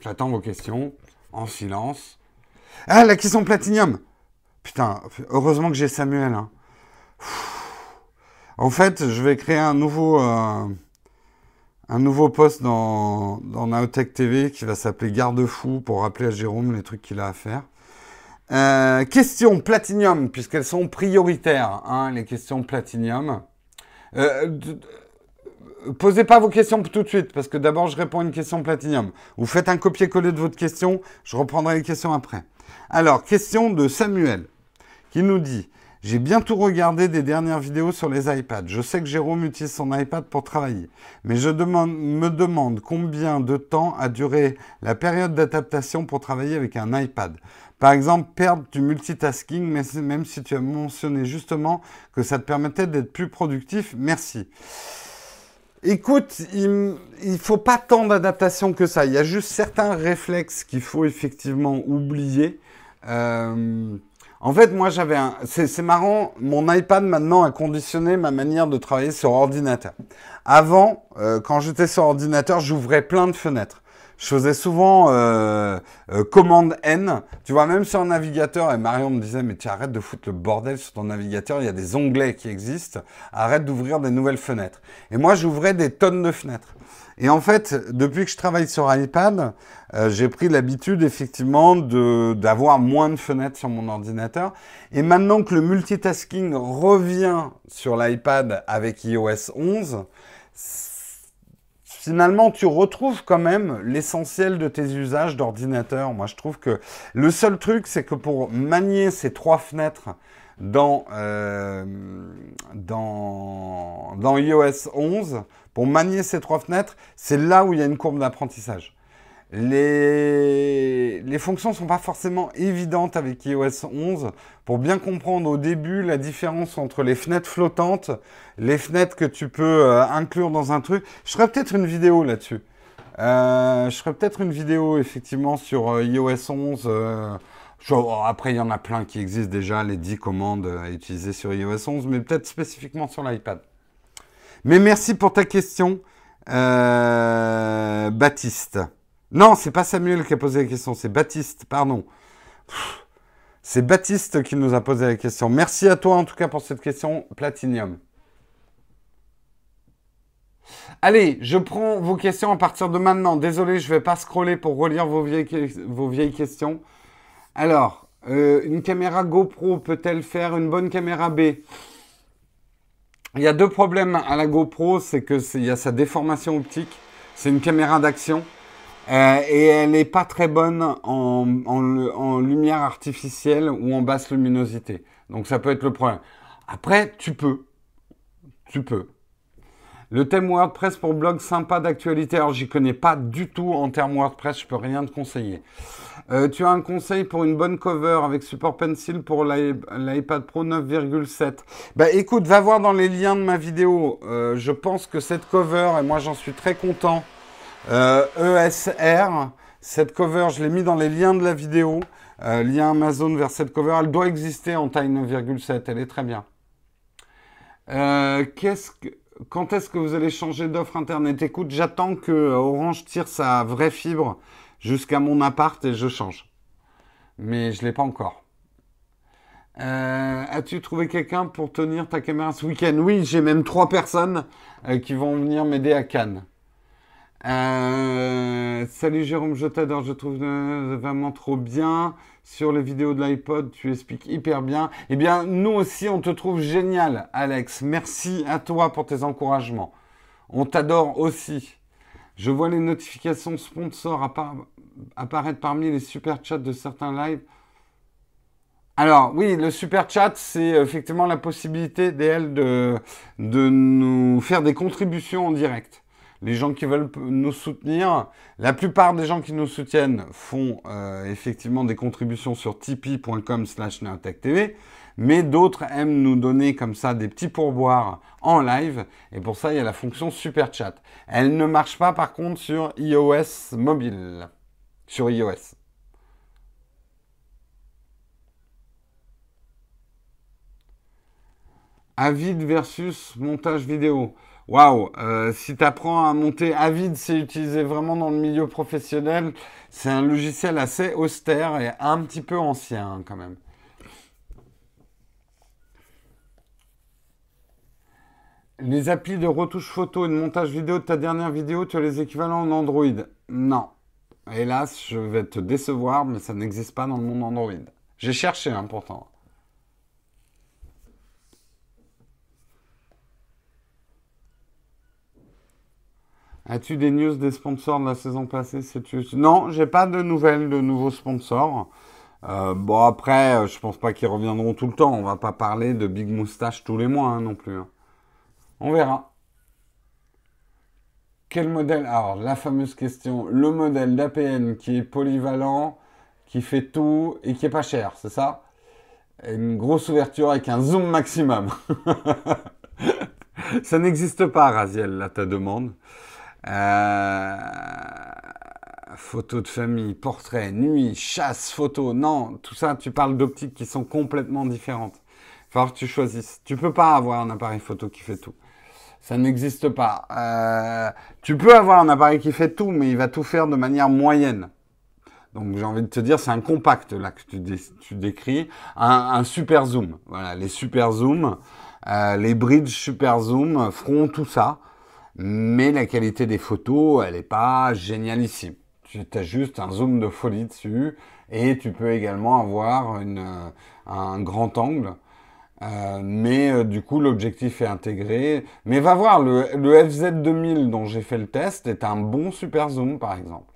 J'attends vos questions en silence. Ah, la question Platinium. Putain, heureusement que j'ai Samuel. Hein. En fait, je vais créer un nouveau, euh, un nouveau poste dans, dans Naotech TV qui va s'appeler Garde-fou pour rappeler à Jérôme les trucs qu'il a à faire. Euh, questions Platinium, puisqu'elles sont prioritaires, hein, les questions Platinium. Euh, posez pas vos questions tout de suite, parce que d'abord je réponds à une question Platinium. Vous faites un copier-coller de votre question, je reprendrai les questions après. Alors, question de Samuel qui nous dit J'ai bientôt regardé des dernières vidéos sur les iPads. Je sais que Jérôme utilise son iPad pour travailler, mais je me demande combien de temps a duré la période d'adaptation pour travailler avec un iPad. Par exemple, perdre du multitasking, même si tu as mentionné justement que ça te permettait d'être plus productif. Merci. Écoute, il ne faut pas tant d'adaptation que ça. Il y a juste certains réflexes qu'il faut effectivement oublier. Euh, en fait, moi, j'avais un. C'est marrant, mon iPad maintenant a conditionné ma manière de travailler sur ordinateur. Avant, euh, quand j'étais sur ordinateur, j'ouvrais plein de fenêtres. Je faisais souvent euh, euh, commande N. Tu vois, même sur un navigateur, et Marion me disait, mais tu arrêtes de foutre le bordel sur ton navigateur, il y a des onglets qui existent, arrête d'ouvrir des nouvelles fenêtres. Et moi, j'ouvrais des tonnes de fenêtres. Et en fait, depuis que je travaille sur iPad, euh, j'ai pris l'habitude effectivement d'avoir moins de fenêtres sur mon ordinateur. Et maintenant que le multitasking revient sur l'iPad avec iOS 11, finalement, tu retrouves quand même l'essentiel de tes usages d'ordinateur. Moi, je trouve que le seul truc, c'est que pour manier ces trois fenêtres dans, euh, dans, dans iOS 11, pour manier ces trois fenêtres, c'est là où il y a une courbe d'apprentissage. Les, fonctions ne sont pas forcément évidentes avec iOS 11. Pour bien comprendre au début la différence entre les fenêtres flottantes, les fenêtres que tu peux euh, inclure dans un truc, je ferai peut-être une vidéo là-dessus. Euh, je ferai peut-être une vidéo effectivement sur euh, iOS 11. après, il y en a plein qui existent déjà, les 10 commandes à utiliser sur iOS 11, mais peut-être spécifiquement sur l'iPad. Mais merci pour ta question, euh, Baptiste. Non, c'est pas Samuel qui a posé la question, c'est Baptiste, pardon. C'est Baptiste qui nous a posé la question. Merci à toi en tout cas pour cette question Platinium. Allez, je prends vos questions à partir de maintenant. Désolé, je ne vais pas scroller pour relire vos vieilles, questions. Alors, euh, une caméra GoPro peut-elle faire une bonne caméra B? Il y a deux problèmes à la GoPro, c'est que il y a sa déformation optique. C'est une caméra d'action euh, et elle n'est pas très bonne en, lumière artificielle ou en basse luminosité. Donc ça peut être le problème. Après, tu peux, tu peux. Le thème WordPress pour blog sympa d'actualité. Alors j'y connais pas du tout en termes WordPress, je peux rien te conseiller. Euh, tu as un conseil pour une bonne cover avec support pencil pour l'iPad Pro 9,7 Bah écoute, va voir dans les liens de ma vidéo. Euh, je pense que cette cover, et moi j'en suis très content, euh, e cette cover, je l'ai mis dans les liens de la vidéo. lien Amazon vers cette cover, elle doit exister en taille 9,7, elle est très bien. que quand est-ce que vous allez changer d'offre internet? Écoute, j'attends que Orange tire sa vraie fibre jusqu'à mon appart et je change. Mais je ne l'ai pas encore. Euh, as-tu trouvé quelqu'un pour tenir ta caméra ce week-end? Oui, j'ai même trois personnes euh, qui vont venir m'aider à Cannes. Euh, salut Jérôme, je t'adore, je trouve vraiment trop bien. Sur les vidéos de l'iPod, tu expliques hyper bien. Eh bien, nous aussi, on te trouve génial, Alex. Merci à toi pour tes encouragements. On t'adore aussi. Je vois les notifications sponsors apparaître parmi les super chats de certains lives. Alors oui, le super chat, c'est effectivement la possibilité d'elle de, de nous faire des contributions en direct. Les gens qui veulent nous soutenir, la plupart des gens qui nous soutiennent font euh, effectivement des contributions sur tipeee.com slash TV, mais d'autres aiment nous donner comme ça des petits pourboires en live, et pour ça il y a la fonction super chat. Elle ne marche pas par contre sur iOS mobile, sur iOS. Avid versus montage vidéo. Waouh, euh, si tu apprends à monter Avid, c'est utilisé vraiment dans le milieu professionnel. C'est un logiciel assez austère et un petit peu ancien hein, quand même. Les applis de retouche photo et de montage vidéo de ta dernière vidéo, tu as les équivalents en Android Non. Hélas, je vais te décevoir, mais ça n'existe pas dans le monde Android. J'ai cherché hein, pourtant. As-tu des news des sponsors de la saison passée Non, j'ai pas de nouvelles de nouveaux sponsors. Euh, bon, après, euh, je pense pas qu'ils reviendront tout le temps. On va pas parler de Big Moustache tous les mois hein, non plus. Hein. On verra. Quel modèle? Alors, la fameuse question. Le modèle d'APN qui est polyvalent, qui fait tout et qui est pas cher, c'est ça? Une grosse ouverture avec un zoom maximum. ça n'existe pas, Raziel, là, ta demande. Euh, photo de famille, portrait, nuit, chasse, photo. Non, tout ça, tu parles d'optiques qui sont complètement différentes. Il falloir que tu choisisses. Tu peux pas avoir un appareil photo qui fait tout. Ça n'existe pas. Euh, tu peux avoir un appareil qui fait tout, mais il va tout faire de manière moyenne. Donc j'ai envie de te dire, c'est un compact là que tu, décris, un, super zoom. Voilà, les super zooms, euh, les bridge super zoom feront tout ça mais la qualité des photos, elle n'est pas génialissime. Tu as juste un zoom de folie dessus et tu peux également avoir euh, un grand angle. Euh, mais euh, du coup, l'objectif est intégré. Mais va voir, le, FZ2000 dont j'ai fait le test est un bon super zoom, par exemple.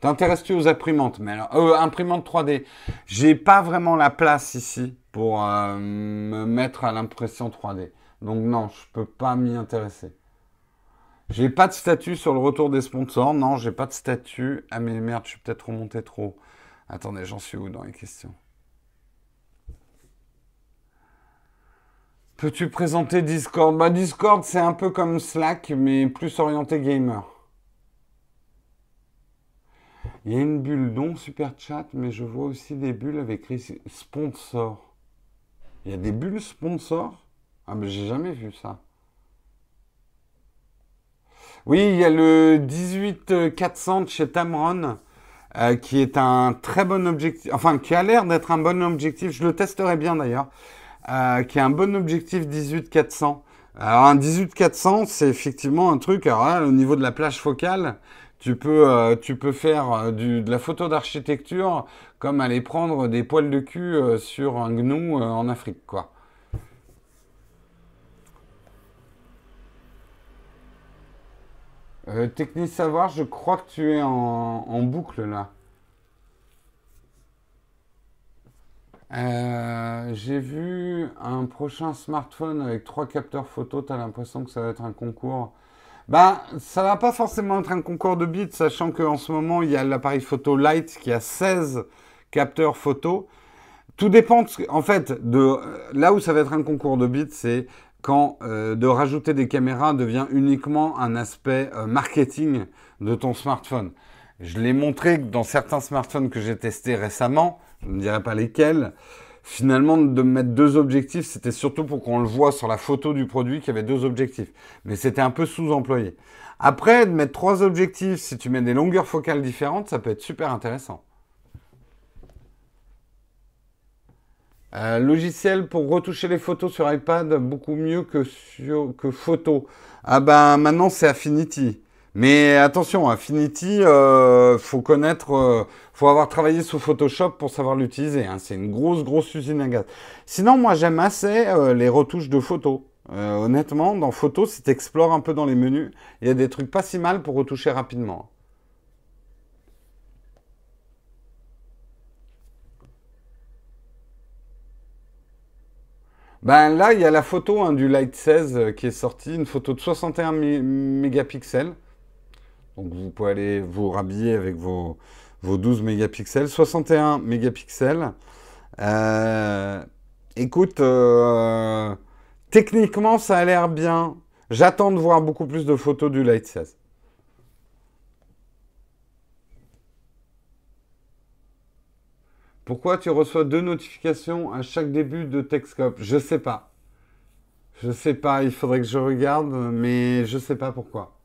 T'intéresses-tu aux imprimantes? Mais alors, imprimantes 3D. J'ai pas vraiment la place ici pour me mettre à l'impression 3D. Donc non, je peux pas m'y intéresser. J'ai pas de statut sur le retour des sponsors. Non, j'ai pas de statut. Ah mais merde, je suis peut-être remonté trop. Attendez, j'en suis où dans les questions? Peux-tu présenter Discord? Bah Discord, c'est un peu comme Slack, mais plus orienté gamer. Il y a une bulle dont super chat, mais je vois aussi des bulles avec sponsor. Il y a des bulles sponsors? Ah, mais j'ai jamais vu ça. Oui, il y a le 18400 de chez Tamron, euh, qui est un très bon objectif, enfin, qui a l'air d'être un bon objectif. Je le testerai bien d'ailleurs. Euh, qui est un bon objectif 18400. Alors, un 18400, c'est effectivement un truc. Alors là, au niveau de la plage focale, tu peux, euh, tu peux faire du, de la photo d'architecture comme aller prendre des poils de cul sur un gnou en Afrique, quoi. Euh, Technique Savoir, je crois que tu es en, boucle là. Euh, j'ai vu un prochain smartphone avec trois capteurs photo. Tu as l'impression que ça va être un concours. Ben, ça va pas forcément être un concours de bits, sachant qu'en ce moment, il y a l'appareil photo Light qui a 16 capteurs photo. Tout dépend, en fait, de là où ça va être un concours de bits, c'est quand euh, de rajouter des caméras devient uniquement un aspect euh, marketing de ton smartphone. Je l'ai montré dans certains smartphones que j'ai testés récemment, je ne dirai pas lesquels, finalement de mettre deux objectifs, c'était surtout pour qu'on le voit sur la photo du produit qu'il y avait deux objectifs. Mais c'était un peu sous-employé. Après, de mettre trois objectifs, si tu mets des longueurs focales différentes, ça peut être super intéressant. Euh, logiciel pour retoucher les photos sur iPad, beaucoup mieux que, sur, que photo. Ah ben maintenant c'est Affinity. Mais attention, Affinity, euh, faut connaître, euh, faut avoir travaillé sous Photoshop pour savoir l'utiliser. Hein. C'est une grosse, grosse usine à gaz. Sinon, moi j'aime assez euh, les retouches de photos. honnêtement, dans Photo, si tu un peu dans les menus, il y a des trucs pas si mal pour retoucher rapidement. Ben là, il y a la photo hein, du Light 16 euh, qui est sortie, une photo de 61 mégapixels. Donc vous pouvez aller vous rhabiller avec vos, 12 mégapixels. 61 mégapixels. Euh, écoute, euh, techniquement, ça a l'air bien. J'attends de voir beaucoup plus de photos du Light 16. Pourquoi tu reçois deux notifications à chaque début de Texcope Je sais pas. Je sais pas, il faudrait que je regarde, mais je sais pas pourquoi.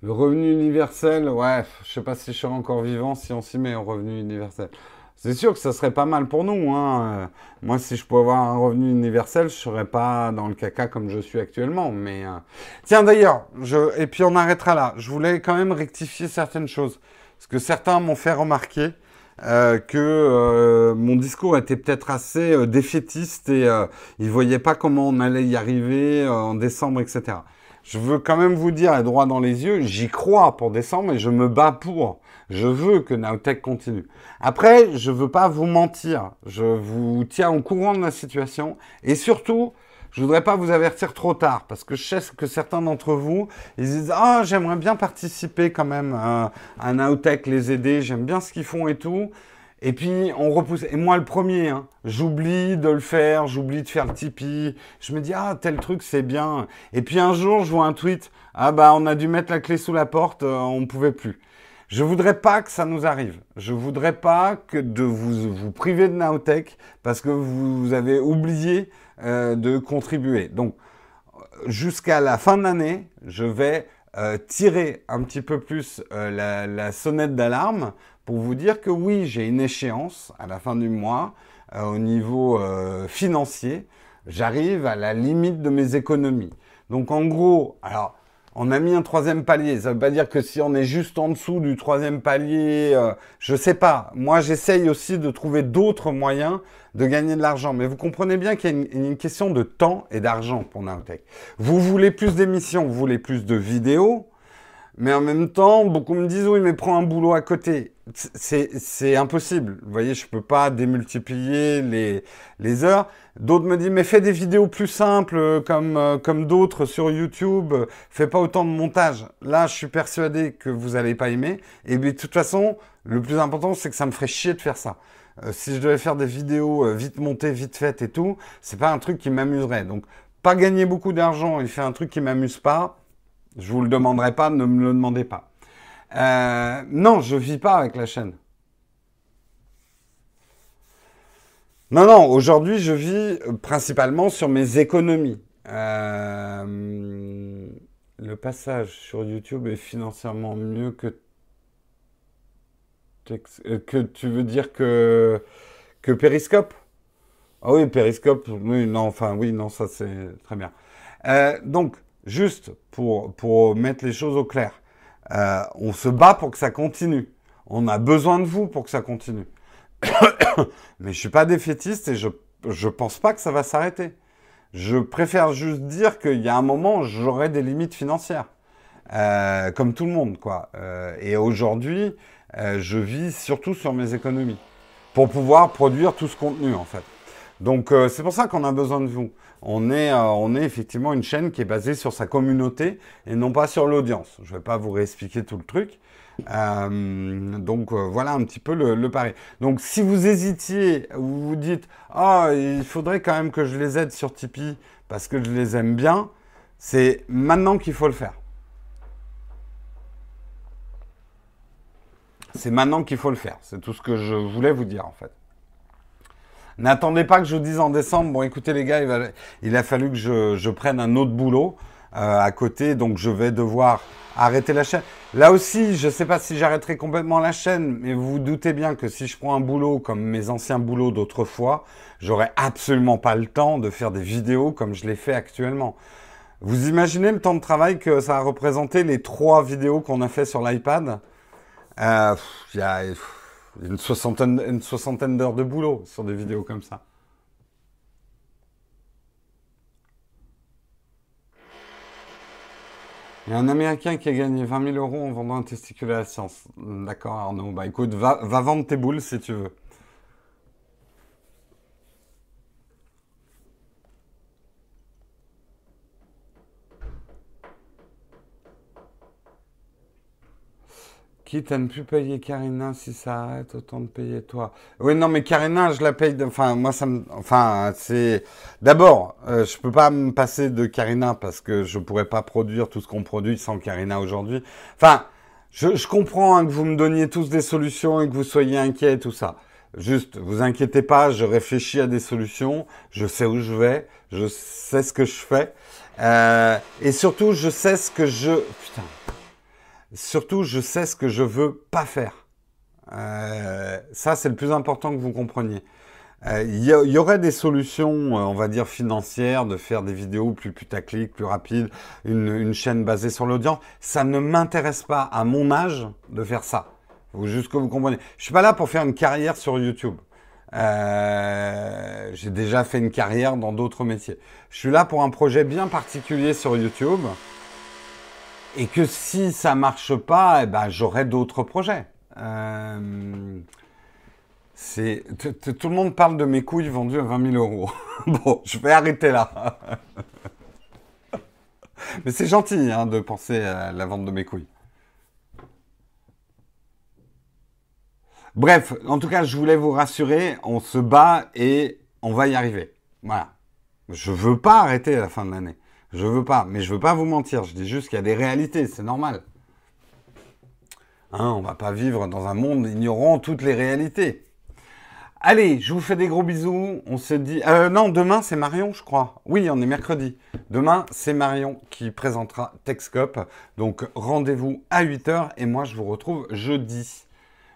Le revenu universel, ouais, je sais pas si je serai encore vivant si on s'y met au revenu universel. C'est sûr que ça serait pas mal pour nous. Hein. Moi, si je pouvais avoir un revenu universel, je serais pas dans le caca comme je suis actuellement. Mais euh, tiens, d'ailleurs, je... et puis on arrêtera là. Je voulais quand même rectifier certaines choses parce que certains m'ont fait remarquer euh, que euh, mon discours était peut-être assez défaitiste et ils voyaient pas comment on allait y arriver en décembre, etc. Je veux quand même vous dire, droit dans les yeux, j'y crois pour décembre et je me bats pour. Je veux que Naotech continue. Après, je veux pas vous mentir. Je vous tiens au courant de la situation. Et surtout, je voudrais pas vous avertir trop tard parce que je sais que certains d'entre vous, ils disent ah j'aimerais bien participer quand même à, à Naotech, les aider, j'aime bien ce qu'ils font et tout. Et puis on repousse. Et moi le premier, hein, j'oublie de le faire, j'oublie de faire le Tipeee. Je me dis ah tel truc c'est bien. Et puis un jour je vois un tweet ah bah on a dû mettre la clé sous la porte, euh, on ne pouvait plus. Je voudrais pas que ça nous arrive. Je voudrais pas que de vous, vous priver de Naotech parce que vous avez oublié euh, de contribuer. Donc, jusqu'à la fin de l'année, je vais euh, tirer un petit peu plus euh, la, la, sonnette d'alarme pour vous dire que oui, j'ai une échéance à la fin du mois au niveau financier. J'arrive à la limite de mes économies. Donc, en gros, alors, on a mis un troisième palier. Ça ne veut pas dire que si on est juste en dessous du troisième palier, je euh, je sais pas. Moi, j'essaye aussi de trouver d'autres moyens de gagner de l'argent. Mais vous comprenez bien qu'il y a une, question de temps et d'argent pour Naotech. Vous voulez plus d'émissions, vous voulez plus de vidéos, mais en même temps, beaucoup me disent oui, mais prends un boulot à côté. C'est impossible. Vous voyez, je ne peux pas démultiplier les, les heures. D'autres me disent mais fais des vidéos plus simples comme, euh, comme d'autres sur YouTube. Fais pas autant de montage. Là, je suis persuadé que vous n'allez pas aimer. Et de toute façon, le plus important, c'est que ça me ferait chier de faire ça. Euh, si je devais faire des vidéos euh, vite montées, vite faites et tout, c'est pas un truc qui m'amuserait. Donc, pas gagner beaucoup d'argent et faire un truc qui m'amuse pas, je vous le demanderai pas, ne me le demandez pas. Euh, non, je vis pas avec la chaîne. Non, non, aujourd'hui, je vis principalement sur mes économies. Euh, le passage sur YouTube est financièrement mieux que euh, que tu veux dire que que Periscope? Ah oui, Periscope, oui, non, enfin oui, non, ça c'est très bien. donc, juste pour, pour mettre les choses au clair, euh, on se bat pour que ça continue. On a besoin de vous pour que ça continue. Mais je suis pas défaitiste et je ne pense pas que ça va s'arrêter. Je préfère juste dire qu'il y a un moment, j'aurai des limites financières. Euh, comme tout le monde, quoi. Euh, et aujourd'hui, je vis surtout sur mes économies pour pouvoir produire tout ce contenu, en fait. Donc, c'est pour ça qu'on a besoin de vous on est, euh, on est effectivement une chaîne qui est basée sur sa communauté et non pas sur l'audience. Je ne vais pas vous réexpliquer tout le truc. Euh, donc euh, voilà un petit peu le, pari. Donc si vous hésitiez, vous vous dites ah il faudrait quand même que je les aide sur Tipeee parce que je les aime bien, c'est maintenant qu'il faut le faire. C'est maintenant qu'il faut le faire. C'est tout ce que je voulais vous dire en fait. N'attendez pas que je vous dise en décembre, bon écoutez les gars, il, a fallu que je, prenne un autre boulot euh, à côté, donc je vais devoir arrêter la chaîne. Là aussi, je ne sais pas si j'arrêterai complètement la chaîne, mais vous vous doutez bien que si je prends un boulot comme mes anciens boulots d'autrefois, j'aurais absolument pas le temps de faire des vidéos comme je les fais actuellement. Vous imaginez le temps de travail que ça a représenté les trois vidéos qu'on a fait sur l'iPad? Euh, une soixantaine, une soixantaine d'heures de boulot sur des vidéos comme ça. Il y a un Américain qui a gagné 20 000 euros en vendant un testicule à la science. D'accord Arnaud. Bah écoute, va, va vendre tes boules si tu veux. Quitte à ne plus payer Karina si ça arrête, autant de payer toi. Oui, non, mais Karina, je la paye. Enfin, moi, ça me. Enfin, c'est. D'abord, euh, je peux pas me passer de Karina parce que je pourrais pas produire tout ce qu'on produit sans Karina aujourd'hui. Enfin, je, comprends hein, que vous me donniez tous des solutions et que vous soyez inquiets et tout ça. Juste, vous inquiétez pas, je réfléchis à des solutions, je sais où je vais, je sais ce que je fais. Euh, et surtout, je sais ce que je. Putain. Surtout, je sais ce que je veux pas faire. Euh, ça, c'est le plus important que vous compreniez. Euh, il y, aurait des solutions, euh, on va dire financières, de faire des vidéos plus putaclic, plus rapides, une, chaîne basée sur l'audience. Ça ne m'intéresse pas à mon âge de faire ça. Faut juste que vous compreniez. Je suis pas là pour faire une carrière sur YouTube. J'ai déjà fait une carrière dans d'autres métiers. Je suis là pour un projet bien particulier sur YouTube et que si ça marche pas, eh ben, j'aurai d'autres projets. Euh, tout le monde parle de mes couilles vendues à 20 000 euros. bon, je vais arrêter là. Mais c'est gentil hein, de penser à la vente de mes couilles. Bref, en tout cas, je voulais vous rassurer, on se bat et on va y arriver. Voilà. Je veux pas arrêter à la fin de l'année. Je veux pas, mais je veux pas vous mentir. Je dis juste qu'il y a des réalités, c'est normal. Hein, on va pas vivre dans un monde ignorant toutes les réalités. Allez, je vous fais des gros bisous. On se dit. Euh, non, demain c'est Marion, je crois. Oui, on est mercredi. Demain c'est Marion qui présentera Texcope. Donc rendez-vous à 8h et moi je vous retrouve jeudi.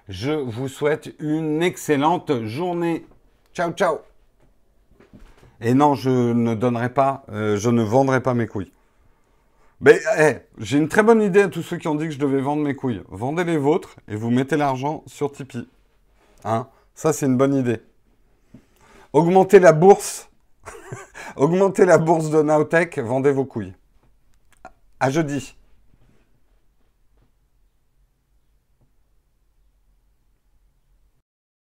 Je vous souhaite une excellente journée. Ciao, ciao. Et non, je ne donnerai pas, euh, je ne vendrai pas mes couilles. Mais eh, j'ai une très bonne idée à tous ceux qui ont dit que je devais vendre mes couilles. Vendez les vôtres et vous mettez l'argent sur Tipeee. Hein Ça, c'est une bonne idée. Augmentez la bourse. Augmentez la bourse de Nowtech, vendez vos couilles. À jeudi.